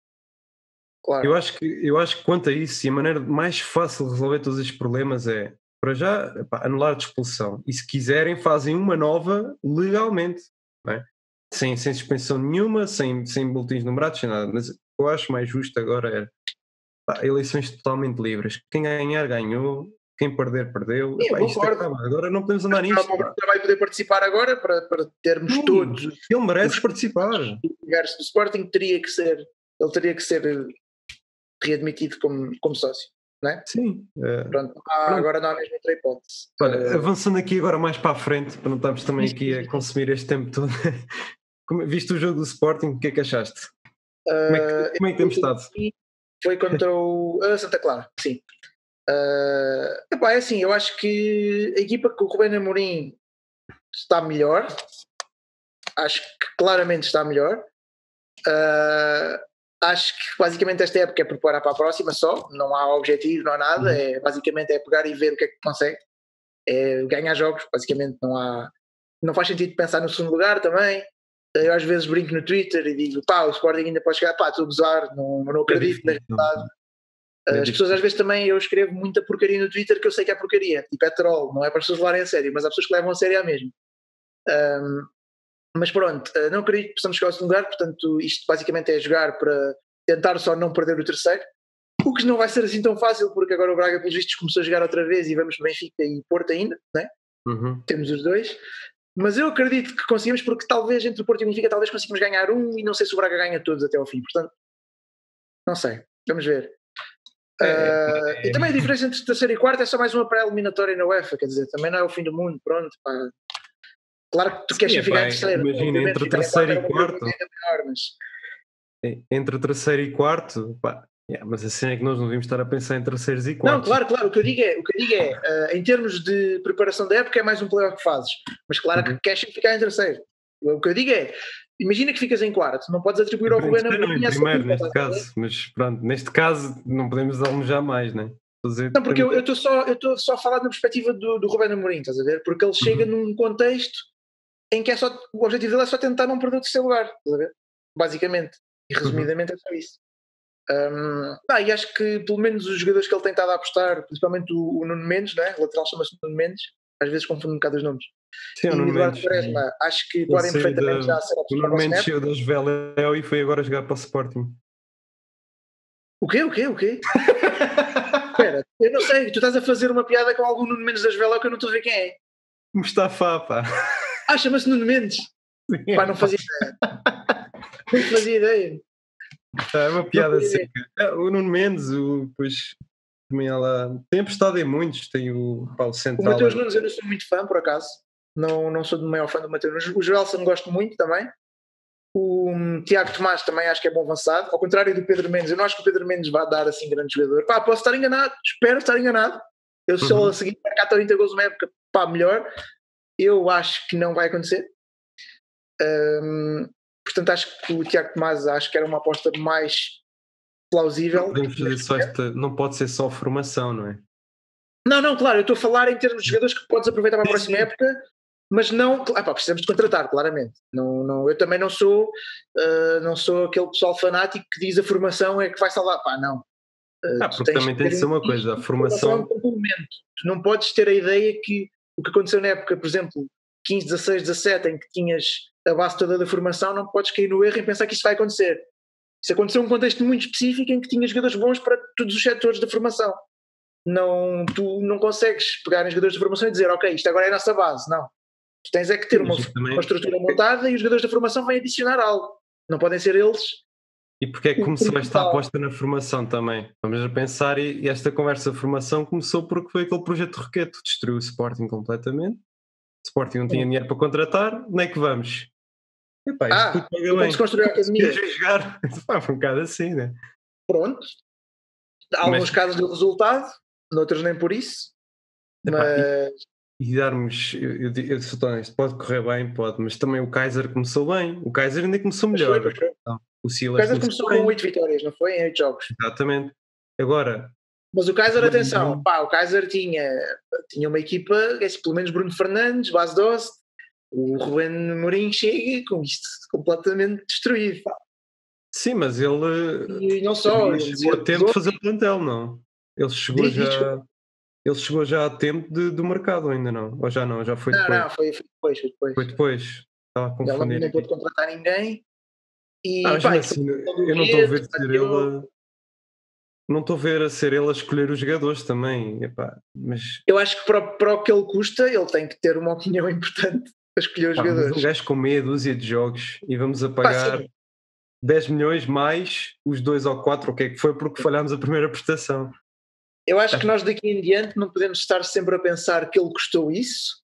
Claro. Eu acho, que, eu acho que quanto a isso, e a maneira mais fácil de resolver todos estes problemas é, para já, epá, anular a expulsão. E se quiserem, fazem uma nova legalmente é? sem, sem suspensão nenhuma, sem, sem boletins numerados, sem nada. Mas o que eu acho mais justo agora é pá, eleições totalmente livres. Quem ganhar, ganhou. Quem perder, perdeu. Sim, Epá, agora não podemos andar nisto. vai poder participar agora para, para termos Sim, todos. Ele merece participar. O Sporting teria que ser, ele teria que ser readmitido como, como sócio é? Sim. É... Pronto, ah, agora não há mesmo outra hipótese. Olha, uh... avançando aqui agora mais para a frente, para não estarmos também aqui a consumir este tempo todo. Viste o jogo do Sporting, o que é que achaste? Como, é que, como é que temos estado? Foi contra o Santa Clara, sim. Uh, epá, é assim, eu acho que a equipa com o Rubén Amorim está melhor. Acho que claramente está melhor. Uh, acho que basicamente esta época é preparar para a próxima só, não há objetivo, não há nada, uhum. é, basicamente é pegar e ver o que é que consegue, é ganhar jogos, basicamente não há, não faz sentido pensar no segundo lugar também, eu às vezes brinco no Twitter e digo, pá, o Sporting ainda pode chegar, pá, estou a gozar, não, não acredito na realidade. As pessoas às vezes também, eu escrevo muita porcaria no Twitter que eu sei que é porcaria, tipo é troll, não é para as pessoas levarem a sério, mas há pessoas que levam a sério a mesmo. Um, mas pronto, eh, não acredito que possamos chegar ao segundo lugar, portanto, isto basicamente é jogar para tentar só não perder o terceiro. O que não vai ser assim tão fácil, porque agora o Braga, pelos vistos, começou a jogar outra vez e vamos para Benfica e Porto ainda, né? Uhum. temos os dois. Mas eu acredito que conseguimos, porque talvez entre o Porto e o Benfica, talvez consigamos ganhar um e não sei se o Braga ganha todos até ao fim. Portanto, não sei, vamos ver. É, uh, é, e também a diferença entre terceiro e quarto é só mais uma pré-eliminatória na UEFA, quer dizer, também não é o fim do mundo, pronto. Pá. Claro que tu Sim, queres ficar em terceiro. Imagina, entre terceiro e quarto. Melhor, mas... Entre terceiro e quarto, pá, yeah, mas assim é que nós não devíamos estar a pensar em terceiros e quartos. Não, claro, claro. O que eu digo é, o que eu digo é uh, em termos de preparação da época, é mais um playoff que fazes. Mas claro uhum. que queres ficar em terceiro. O que eu digo é, imagina que ficas em quarto, não podes atribuir ao Rubén Amorim em primeiro, neste caso, mas pronto, neste caso não podemos almojar mais, né? não, porque eu estou só, eu só a falar na perspectiva do, do Rubén Amorim, estás a ver? Porque ele chega uhum. num contexto em que é só, o objetivo dele é só tentar não perder o terceiro lugar? Basicamente. E uhum. resumidamente é só isso. Um, ah, e acho que pelo menos os jogadores que ele tem estado a apostar, principalmente o, o Nuno Mendes, né? o lateral chama-se Nuno Mendes, às vezes confundo um bocado os nomes. Sim, e o Eduardo Quaresma, acho que podem perfeitamente da, já ser O Nuno Mendes saiu das Veléu e foi agora jogar para o Sporting. O quê? O quê? O quê? Espera, eu não sei, tu estás a fazer uma piada com algum Nuno Mendes das Veléu que eu não estou a ver quem é. Mustafa, pá. Ah, chama-se Nuno Mendes. Sim, pá, não fazia ideia. Não fazia ideia. É uma piada seca. É, o Nuno Mendes, o, depois também ela tem apostado em muitos, tem o Paulo Central. O Mateus Nunes eu não sou muito fã, por acaso. Não, não sou do maior fã do Mateus Nunes. O Joelson gosto muito também. O um, Tiago Tomás também acho que é bom avançado. Ao contrário do Pedro Mendes, eu não acho que o Pedro Mendes vá dar assim grande jogador. Pá, posso estar enganado, espero estar enganado. Eu se uhum. a seguir marcar 30 gols numa época, pá, melhor. Eu acho que não vai acontecer. Um, portanto, acho que o Tiago Tomás acho que era uma aposta mais plausível. Não, esta, não pode ser só formação, não é? Não, não, claro, eu estou a falar em termos de jogadores que podes aproveitar para a próxima época, mas não, ah, pá, precisamos de contratar, claramente. Não, não, eu também não sou, uh, não sou aquele pessoal fanático que diz a formação é que vai salvar, pá, não. Uh, ah, porque também tem de ser uma coisa, a formação. Tu não podes ter a ideia que o que aconteceu na época, por exemplo, 15, 16, 17, em que tinhas a base toda da formação, não podes cair no erro e pensar que isso vai acontecer. Isso aconteceu num contexto muito específico em que tinhas jogadores bons para todos os setores da formação. Não, tu não consegues pegar em jogadores de formação e dizer, ok, isto agora é a nossa base. Não. Tu tens é que ter uma, uma estrutura montada e os jogadores da formação vêm adicionar algo. Não podem ser eles e porque é que começou esta aposta na formação também? Vamos a pensar, e esta conversa de formação começou porque foi aquele projeto Roqueto, destruiu o Sporting completamente. O Sporting não tinha dinheiro para contratar, nem é que vamos. Epá, ah, vamos construir a academia. jogar, foi um bocado assim, né? Pronto. Há alguns mas... casos de resultado, noutros nem por isso. Epá, mas... E, darmos, eu, eu, sou honesto, pode correr bem, pode, mas também o Kaiser começou bem. O Kaiser ainda começou melhor. Foi, foi. Então, o Silas. O Kaiser começou com 8 vitórias, não foi? Em 8 jogos. Exatamente. Agora. Mas o Kaiser, atenção, pá, o Kaiser tinha, tinha uma equipa, é assim, pelo menos Bruno Fernandes, Bas Dost, o Ruben Mourinho chega com isto completamente destruído. Pá. Sim, mas ele. E não só. Ele chegou a tempo de fazer plantel, não? Ele chegou Diz, já. Ele chegou já a tempo de, do mercado, ainda não? Ou já não? Já foi não, depois? Não, foi, foi depois. Foi depois. Foi depois. Estava a confundir. Não pôde contratar ninguém e, ah, pá, assim, eu não estou a ver ser ele a... Não estou a ver a ser ele a escolher os jogadores também. Epá, mas... Eu acho que para, para o que ele custa, ele tem que ter uma opinião importante a escolher os jogadores. um gajo com meia dúzia de jogos e vamos a pagar pá, 10 milhões mais os dois ou quatro, o que é que foi, porque falhámos a primeira prestação. Eu acho que nós daqui em diante não podemos estar sempre a pensar que ele custou isso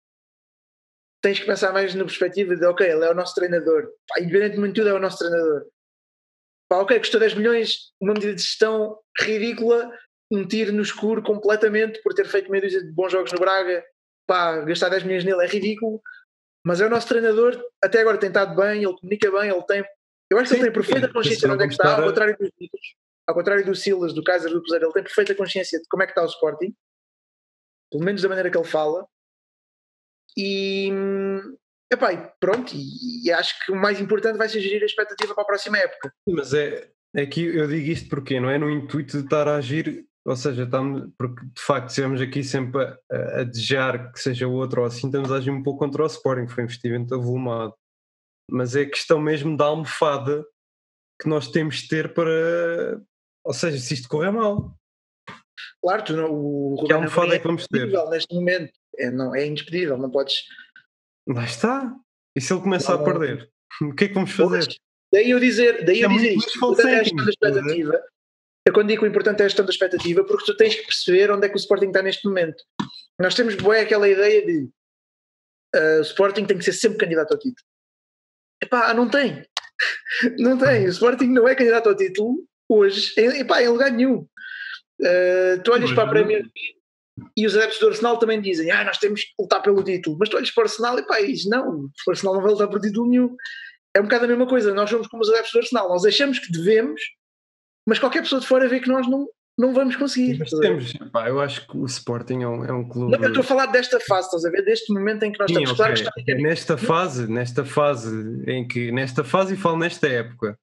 tens que pensar mais na perspectiva de, ok, ele é o nosso treinador. Pá, independentemente de tudo, é o nosso treinador. Pá, ok, custou 10 milhões, uma medida de gestão ridícula, um tiro no escuro completamente por ter feito meia dúzia de bons jogos no Braga. Pá, gastar 10 milhões nele é ridículo. Mas é o nosso treinador, até agora tem estado bem, ele comunica bem, ele tem. Eu acho que ele tem perfeita consciência de onde é que está, ao contrário dos ao contrário do Silas, do Kaiser, do Cruzeiro, ele tem perfeita consciência de como é que está o Sporting, pelo menos da maneira que ele fala, e, epá, e pronto, e, e, acho que o mais importante vai ser gerir a expectativa para a próxima época. Mas é, é que eu digo isto porque não é no intuito de estar a agir, ou seja, estamos, porque de facto estivemos aqui sempre a, a desejar que seja outro ou assim, estamos a agir um pouco contra o Sporting, foi um investimento avolumado. Mas é questão mesmo da almofada que nós temos de ter para, ou seja, se isto correr mal. Claro, tu não, o Ruben que almofada é que vamos ter? Neste momento é, não, é indespedível, não podes. Lá está. E se ele começar não, a perder? O que é que vamos fazer? Daí eu dizer, daí é eu dizer isto. O é a gestão da expectativa. Eu quando digo que o importante é a gestão da expectativa, porque tu tens que perceber onde é que o Sporting está neste momento. Nós temos boé aquela ideia de uh, o Sporting tem que ser sempre candidato ao título. Epá, não tem. não tem. O Sporting não é candidato ao título hoje, em, epá, em lugar nenhum. Uh, tu olhas para a Premier League e os adeptos do Arsenal também dizem, ah, nós temos que lutar pelo título. Mas tu olhas para o Arsenal e pá, diz, não, o Arsenal não vai lutar por título nenhum. É um bocado a mesma coisa, nós somos como os adeptos do Arsenal, nós achamos que devemos, mas qualquer pessoa de fora vê que nós não, não vamos conseguir. Mas temos, pá, eu acho que o Sporting é um, é um clube. Não, eu estou a falar desta fase, estás a ver? Deste momento em que nós Sim, estamos okay. claro Nesta fase, nesta fase em que, nesta fase e falo nesta época,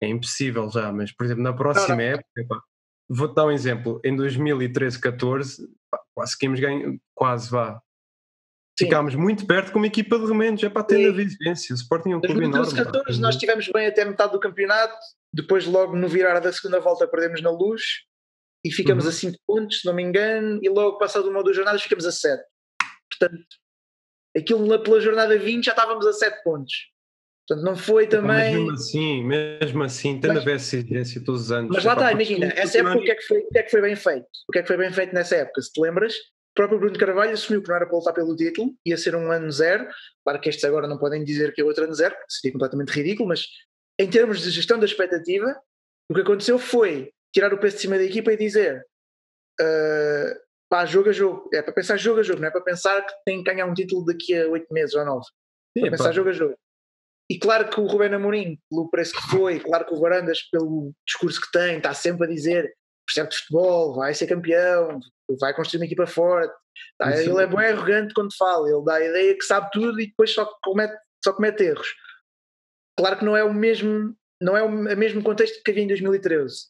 é impossível já, mas por exemplo, na próxima não, não. época, pá, Vou-te dar um exemplo. Em 2013, 14, quase que ganho, quase vá. Sim. Ficámos muito perto com uma equipa de remendos, é para ter na vigência. O Sporting é um clube enorme. 14, nós estivemos bem até metade do campeonato, depois, logo no virar da segunda volta, perdemos na luz e ficamos uhum. a 5 pontos, se não me engano, e logo passado uma ou duas jornadas ficamos a 7. Portanto, aquilo pela jornada 20 já estávamos a 7 pontos. Portanto, não foi também. Mas mesmo assim, mesmo assim, tendo mas, a ver essa exigência todos os anos. Mas lá está, imagina, essa época o que, é que foi, o que é que foi bem feito? O que é que foi bem feito nessa época? Se te lembras, próprio Bruno Carvalho assumiu que não era para lutar pelo título, ia ser um ano zero. Claro que estes agora não podem dizer que é outro ano zero, seria completamente ridículo, mas em termos de gestão da expectativa, o que aconteceu foi tirar o peso de cima da equipa e dizer uh, pá, jogo a jogo. É para pensar jogo a jogo, não é para pensar que tem que ganhar um título daqui a oito meses ou nove. É para pensar jogo a jogo. E claro que o Rubén Amorim, pelo preço que foi, claro que o Varandas, pelo discurso que tem, está sempre a dizer percebe de futebol, vai ser campeão, vai construir uma equipa forte. Tá? Ele é bem arrogante quando fala, ele dá a ideia que sabe tudo e depois só comete, só comete erros. Claro que não é o mesmo, não é o mesmo contexto que havia em 2013.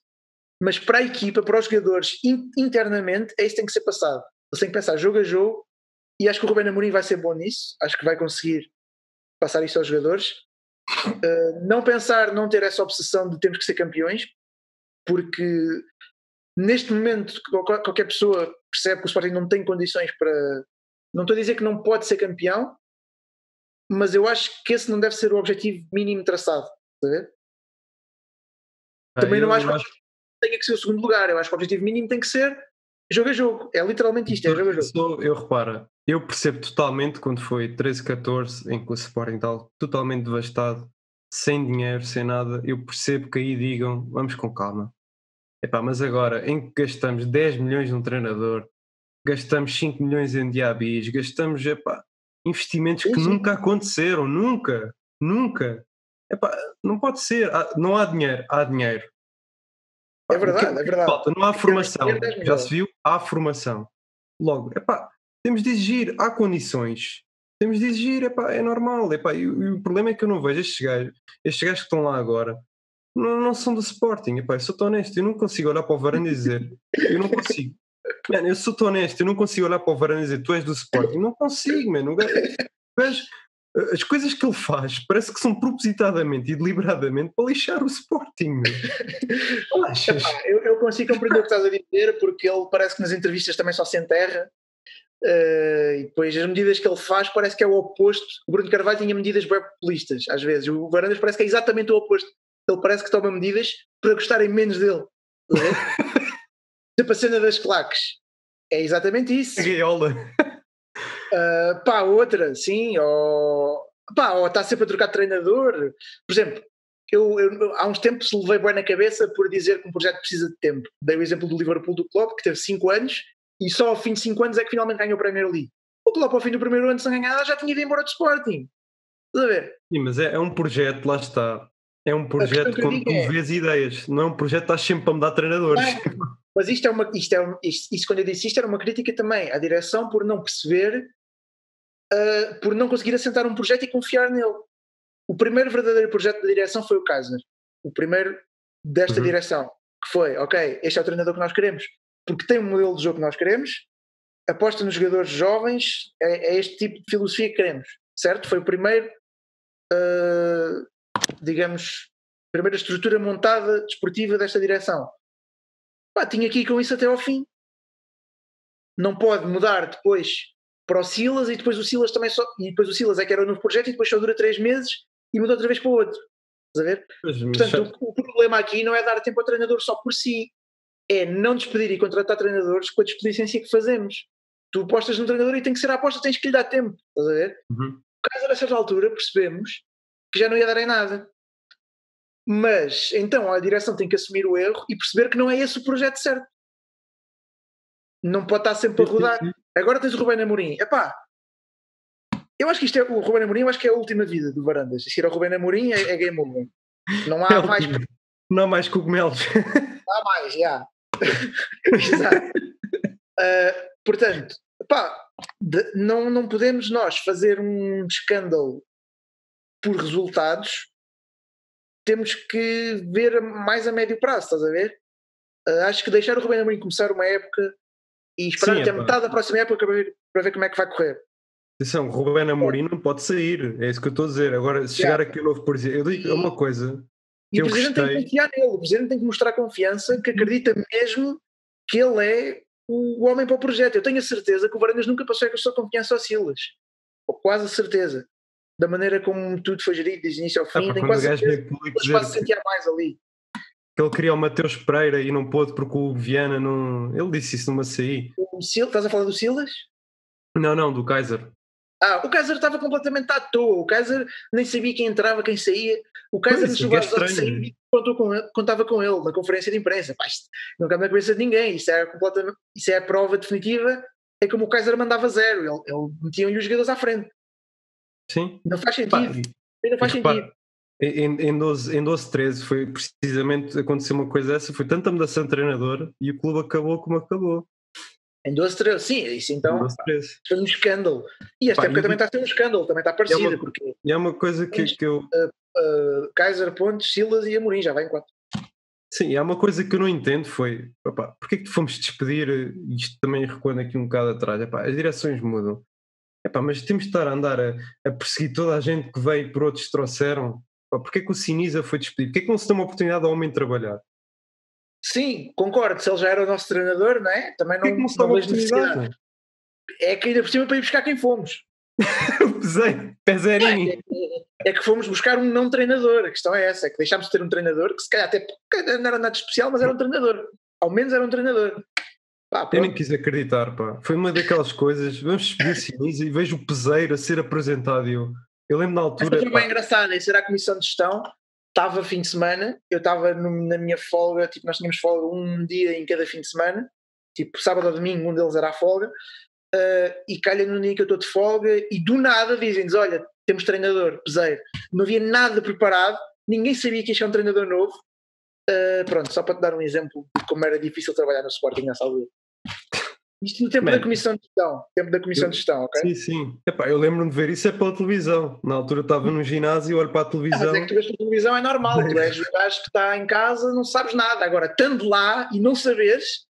Mas para a equipa, para os jogadores, internamente, é isso que tem que ser passado. Eles têm que pensar jogo a jogo e acho que o Rubén Amorim vai ser bom nisso, acho que vai conseguir passar isso aos jogadores. Uh, não pensar, não ter essa obsessão de temos que ser campeões, porque neste momento qualquer pessoa percebe que o Sporting não tem condições para. Não estou a dizer que não pode ser campeão, mas eu acho que esse não deve ser o objetivo mínimo traçado. Está ah, Também não acho, acho que tenha que ser o segundo lugar. Eu acho que o objetivo mínimo tem que ser jogo a jogo. É literalmente isto, é jogo a jogo. Eu reparo, eu percebo totalmente quando foi 13, 14, em que o Sporting está totalmente devastado, sem dinheiro, sem nada. Eu percebo que aí digam, vamos com calma. Epá, mas agora, em que gastamos 10 milhões num treinador, gastamos 5 milhões em diabis, gastamos epá, investimentos que sim. nunca aconteceram, nunca, nunca. Epá, não pode ser, não há dinheiro, há dinheiro. É verdade, é, é verdade. Falta, não há formação. Já se viu? Há formação. Logo, epá, temos de exigir, há condições. Temos de exigir, epá, é normal. Epá, e, e o problema é que eu não vejo estes gajos, estes gajos que estão lá agora, não, não são do Sporting. Epá, eu sou tão honesto, eu não consigo olhar para o Varane e dizer, eu não consigo. Man, eu sou tão honesto, eu não consigo olhar para o Varane e dizer, tu és do Sporting. Não consigo, mano. As coisas que ele faz parece que são propositadamente e deliberadamente para lixar o Sporting. Achas? eu, eu, consigo compreender o que estás a dizer, porque ele parece que nas entrevistas também só se enterra. Uh, e depois as medidas que ele faz parece que é o oposto. O Bruno Carvalho tinha medidas bem populistas, às vezes. O Varandas parece que é exatamente o oposto ele parece que toma medidas para gostarem menos dele. Não é? tipo a cena das claques. É exatamente isso. Gaiola. Uh, pá, outra, sim, ou, pá, ou está sempre a trocar de treinador. Por exemplo, eu, eu, há uns tempos levei bem na cabeça por dizer que um projeto precisa de tempo. Dei o exemplo do Liverpool do Klopp, que teve 5 anos e só ao fim de 5 anos é que finalmente ganhou o Premier League. O Klopp ao fim do primeiro ano sem ganhar já tinha ido embora do Sporting. Estás a ver? Sim, mas é, é um projeto, lá está. É um projeto com tu é... vês ideias, não é um projeto que estás sempre para mudar treinadores. Não, mas isto é uma. Isto é um, isto, isto, quando eu disse isto, era uma crítica também à direção por não perceber, uh, por não conseguir assentar um projeto e confiar nele. O primeiro verdadeiro projeto da direção foi o Kaiser. O primeiro desta uhum. direção, que foi, ok, este é o treinador que nós queremos, porque tem um modelo de jogo que nós queremos, aposta nos jogadores jovens, é, é este tipo de filosofia que queremos, certo? Foi o primeiro uh, digamos, primeira estrutura montada desportiva desta direção. Pá, tinha aqui com isso até ao fim. Não pode mudar depois para o Silas e depois o Silas também só. E depois o Silas é que era o novo projeto e depois só dura três meses e muda outra vez para o outro. Estás a ver? Mas, Portanto, o, o, problema aqui não é dar tempo ao treinador só por si, é não despedir e contratar treinadores com a despedicência que fazemos. Tu apostas no treinador e tem que ser a aposta, tens que lhe dar tempo. Estás a ver? Uhum. Caso a certa altura percebemos que já não ia dar em nada. Mas então a direção tem que assumir o erro e perceber que não é esse o projeto certo. Não pode estar sempre a rodar. Agora tens o Rubén Amorim. Epá, eu acho que isto é o Rubén Amorim, eu acho que é a última vida do Varandas. Se ir ao Rubén Amorim é, é game over. Não há é mais. Não há mais cogumelos. Não há mais, já. Exato. Uh, portanto, pá, de, não, não podemos nós fazer um escândalo por resultados, temos que ver mais a médio prazo, estás a ver? Uh, acho que deixar o Rubén Amorim começar uma época e esperar Sim, até metade da próxima época para ver, para ver como é que vai correr. Atenção, o Rubén Amorim não pode sair, é isso que eu estou a dizer. Agora, se chegar aqui novo presidente, eu digo uma coisa. E o presidente gostei... tem que confiar nele, o presidente tem que mostrar confiança, que acredita mesmo que ele é o homem para o projeto. Eu tenho a certeza que o Varandas nunca passou com a sua confiança ao Silas, ou quase a certeza da maneira como tudo foi gerido desde início ao fim, ah, tem quase, certeza, quase sentia mais ali. Que ele queria o Mateus Pereira e não pôde porque o Viana não. Ele disse isso numa CI. O Sil, estás a falar do Silas? Não, não, do Kaiser. Ah, o Kaiser estava completamente à toa. O Kaiser nem sabia quem entrava, quem saía. O Kaiser não isso é chegou a estranho. sair contou com ele, contava com ele na conferência de imprensa. Pá, isto não cabe na cabeça de ninguém. Isso é, completamente, isso é a prova definitiva. É como o Kaiser mandava zero. Ele, ele metiam-lhe os jogadores à frente. Sim. Não faz Pá, sentido. Não faz repara, sentido. Em, em, 12, em 12, 13 foi precisamente aconteceu uma coisa dessa, foi tanta mudança de treinador e o clube acabou como acabou. Em 12, 13, sim, isso Em então 12, 13. foi um escândalo. E esta Pá, época e- também está a ser um escândalo, também está parecida, uma- porque E é uma coisa que, que eu. uh, Kaiser, Pontes, Silas e Amorim já vai em quatro. Sim, há uma coisa que eu não entendo foi opá, porque é que fomos despedir, eh, isto também recuando aqui um bocado atrás, as direções mudam, mas temos de estar a andar a, a perseguir toda a gente que veio por outros trouxeram, É que o Sinisa foi despedido? Porque é que não se dá uma oportunidade ao homem de trabalhar? Sim, concordo, se ele já era o nosso treinador, não é? Também é não, que não não necessidade. É que ainda por cima para ir buscar quem fomos. Pesei, Pezerinho. É, é- é que fomos buscar um não treinador. A questão é essa: é que deixámos de ter um treinador que se calhar até não era nada especial, mas era um treinador. Ao menos era um treinador. Pá, Eu nem quis acreditar, pá. Foi uma daquelas coisas. Vamos despedir Sinisa e vejo o peseiro a ser apresentado. e Eu, eu lembro na altura. foi pá, bem engraçado. Isso era a comissão de gestão. Estava fim de semana. Eu estava na minha folga. Tipo, nós tínhamos folga um dia em cada fim de semana. Tipo, sábado ou domingo, um deles era a folga. Ah, e calha no dia que eu estou de folga. E do nada dizem-nos: Olha, temos treinador, peseiro. Não havia nada preparado. Ninguém sabia que ia chegar um treinador novo. Ah, pronto, só para te dar um exemplo de como era difícil trabalhar no Sporting nessa altura. Isto no tempo Man. da comissão de gestão. Tempo da comissão de gestão, ok? Sim, sim. Epá, eu lembro-me de ver isso é pela televisão. Na altura estava no ginásio, olho para a Ah, televisão. mas é que tu vês pela televisão é normal, tu és o gajo que está em casa, não sabes nada. Agora, estando lá e não saberes,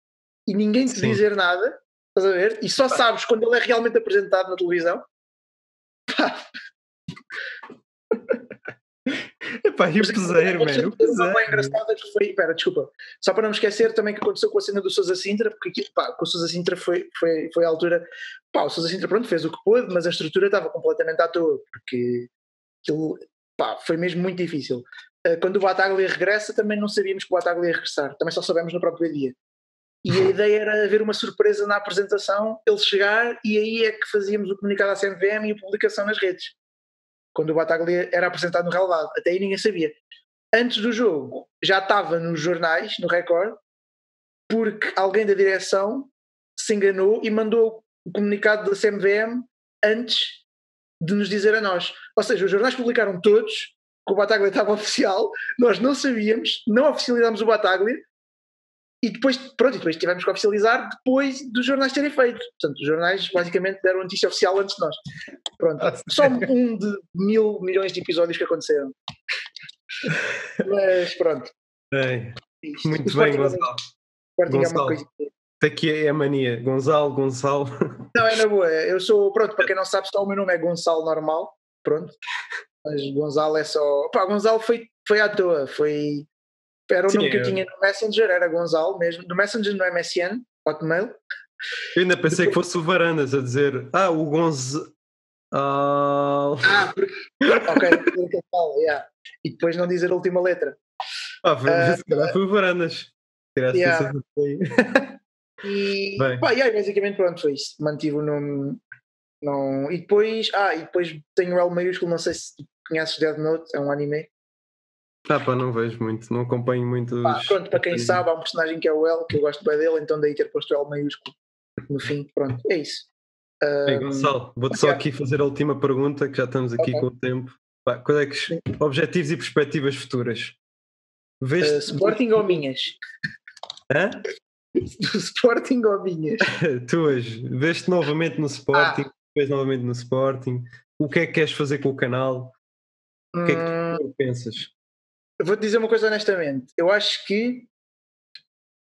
e ninguém te Sim. dizer nada, estás a ver? E só sabes quando ele é realmente apresentado na televisão. Pá, Epá, e o peseiro, mano. O peseiro. engraçada que foi, pera, desculpa, só para não me esquecer também que aconteceu com a cena do Sousa Sintra, porque aqui, pá, com o Sousa Sintra foi, foi, foi a altura, pá, o Sousa Sintra pronto, fez o que pôde, mas a estrutura estava completamente à toa, porque aquilo, pá, foi mesmo muito difícil. Uh, Quando o Bataglia regressa, também não sabíamos que o Bataglia ia regressar, também só sabemos no próprio dia. E a ideia era haver uma surpresa na apresentação, ele chegar, e aí é que fazíamos o comunicado à CMVM e a publicação nas redes. Quando o Bataglia era apresentado no relevado. Até aí ninguém sabia. Antes do jogo, já estava nos jornais, no Record, porque alguém da direção se enganou e mandou o comunicado da CMVM antes de nos dizer a nós. Ou seja, os jornais publicaram todos que o Bataglia estava oficial, nós não sabíamos, não oficializámos o Bataglia e depois, pronto, e depois tivemos que oficializar depois dos jornais terem feito. Portanto, os jornais basicamente deram notícia oficial antes de nós. Pronto, Ah, só um de mil milhões de episódios que aconteceram. Mas pronto. Isto. muito bem, Sporting Gonçalo. Sporting é uma Gonçalo. coisa. Daqui é a mania. Gonçalo, Gonçalo. Não, é na boa. Eu sou, pronto, para quem não sabe, só o meu nome é Gonçalo normal. Pronto. Mas Gonçalo é só. Pá, Gonçalo foi, foi à toa. Foi. Era o Sim, nome que eu tinha no Messenger, era Gonçalo mesmo. No Messenger, no MSN, Hotmail. Eu ainda pensei que fosse o Varandas a dizer Ah, o Gonçalo. Ah, porque. ok, yeah. E depois não dizer a última letra. Ah, foi, Ah, se calhar foi o Varandas. Yeah. daí. E Bem. pá, yeah, basicamente pronto, foi isso. Mantive o nome. Não... E depois, ah, e depois tenho o L maiúsculo, não sei se conheces Death Note, é um anime. Ah, pá, não vejo muito, não acompanho muito. Pá, os- pronto, para quem sabe, há um personagem que é o L, que eu gosto bem dele, então daí ter posto o L maiúsculo no fim. Pronto, é isso. Bem, Um, Gonçalo, vou-te só aqui fazer a última pergunta, que já estamos aqui Ok. com o tempo. Pá, quais é que Sim. objetivos e perspectivas futuras? Uh, Sporting ou minhas? Hã? Do Sporting ou minhas? Tuas, vês-te novamente no Sporting, vês novamente no Sporting. O que é que queres fazer com o canal? O que é que Hum, tu pensas? Vou-te dizer uma coisa honestamente. Eu acho que.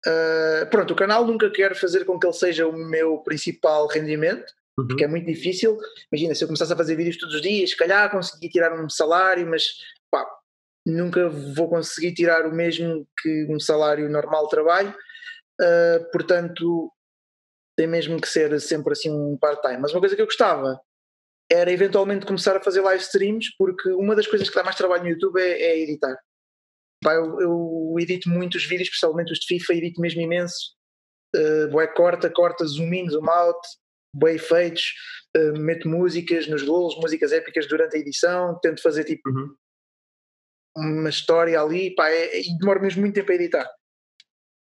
uh, pronto, o canal nunca quero fazer com que ele seja o meu principal rendimento, Uhum. porque é muito difícil. Imagina, se eu começasse a fazer vídeos todos os dias, se calhar conseguia tirar um salário, mas pá, nunca vou conseguir tirar o mesmo que um salário normal de trabalho. Uh, portanto, tem mesmo que ser sempre assim um part-time. Mas uma coisa que eu gostava era eventualmente começar a fazer live streams, porque uma das coisas que dá mais trabalho no YouTube é, é editar. Pá, eu, eu, edito muitos vídeos, especialmente os de FIFA, edito mesmo imenso. Uh, bué corta, corta, zoom in, zoom out, bué efeitos, uh, meto músicas nos golos, músicas épicas durante a edição, tento fazer tipo uhum. uma história ali, pá, é, e demoro mesmo muito tempo a editar.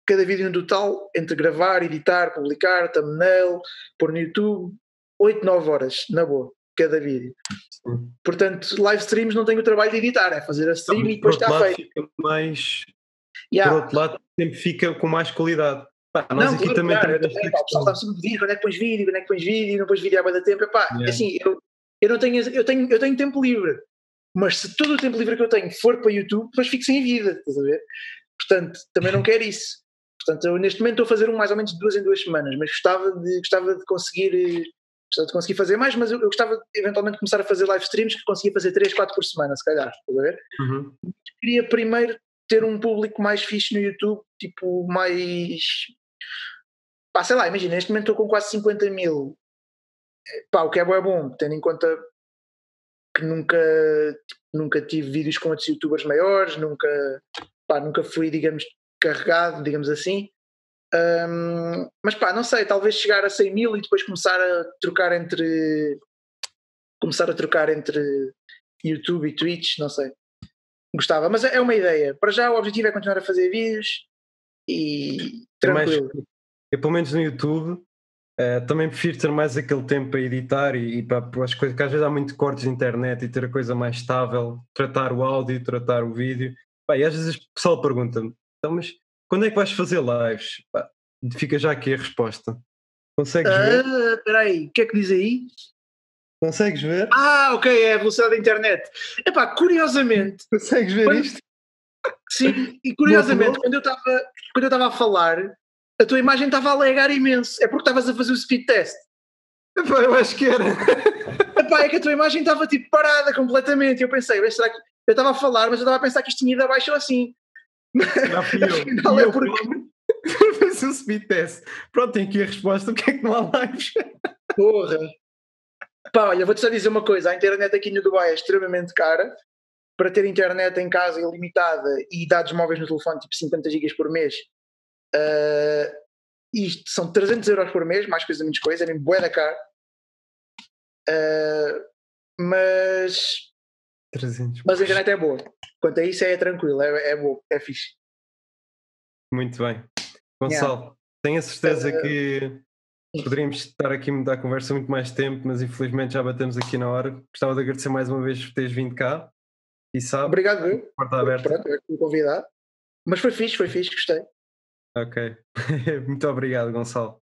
Cada vídeo no total, entre gravar, editar, publicar, thumbnail, pôr no YouTube, 8, 9 horas, na boa, cada vídeo. Sim. Portanto, live streams não tenho o trabalho de editar, é fazer a stream e depois está feito. Fica mais. Yeah. Por outro lado, sempre fica com mais qualidade. Pá, nós não, aqui também claro, temos. Também, pá, o pessoal está sempre a pedir quando é que pões vídeo, quando é que pões vídeo, não pões vídeo há muito tempo. Epá, yeah. assim, eu, eu não tenho, eu tenho, eu tenho tempo livre, mas se todo o tempo livre que eu tenho for para YouTube, depois fico sem vida, estás a ver? Portanto, também não quero isso. Portanto, eu neste momento estou a fazer um mais ou menos de duas em duas semanas, mas gostava de, gostava de conseguir gostava de conseguir fazer mais, mas eu, eu, gostava de eventualmente começar a fazer live streams que conseguia fazer 3, 4 por semana, se calhar, estás a ver? Uhum. Queria primeiro ter um público mais fixe no YouTube, tipo, mais. Pá, sei lá, imagina, neste momento estou com quase 50 mil. Pá, o que é bom é bom, tendo em conta que nunca, tipo, nunca tive vídeos com outros youtubers maiores, nunca, pá, nunca fui, digamos, carregado, digamos assim. Um, mas pá, não sei, talvez chegar a 100 mil e depois começar a trocar entre. Começar a trocar entre YouTube e Twitch, não sei. Gostava, mas é uma ideia. Para já o objetivo é continuar a fazer vídeos e tranquilo. Mais, eu, pelo menos no YouTube, uh, também prefiro ter mais aquele tempo a editar e, e para, as coisas que às vezes há muito cortes de internet e ter a coisa mais estável, tratar o áudio, tratar o vídeo. Pá, e às vezes o pessoal pergunta-me, então, mas quando é que vais fazer lives? Pá, fica já aqui a resposta. Consegues ver? Ah, espera aí, o que é que diz aí? Consegues ver? Ah, ok, é a velocidade da internet. Epá, curiosamente. Consegues ver quando... isto? Sim, e curiosamente, quando eu estava a falar, a tua imagem estava a alegar imenso. É porque estavas a fazer o speed test. Epá, eu acho que era. Epá, é que a tua imagem estava tipo parada completamente. E eu pensei, será que. Eu estava a falar, mas eu estava a pensar que isto tinha ido abaixo assim. Afinal, é porque. Fez o speed test. Pronto, tem aqui a resposta. Porque é que não há lives? Porra. Pá, olha, vou-te só dizer uma coisa: a internet aqui no Dubai é extremamente cara. Para ter internet em casa ilimitada e dados móveis no telefone, tipo 50 gigas por mês, uh, isto são 300 euros por mês, mais coisa, menos coisa, é mesmo bué da cara. Uh, mas 300. Mas a internet é boa. Quanto a isso, é tranquilo, é, é bom, é fixe. Muito bem. Gonçalo, yeah. tenho a certeza uh, que poderíamos estar aqui a mudar a conversa muito mais tempo, mas infelizmente já batemos aqui na hora. Gostava de agradecer mais uma vez por teres vindo cá. E sabe, Obrigado, eu. Porta aberta. Pronto, é convidado. Mas foi fixe, foi fixe, gostei. Ok. muito obrigado, Gonçalo.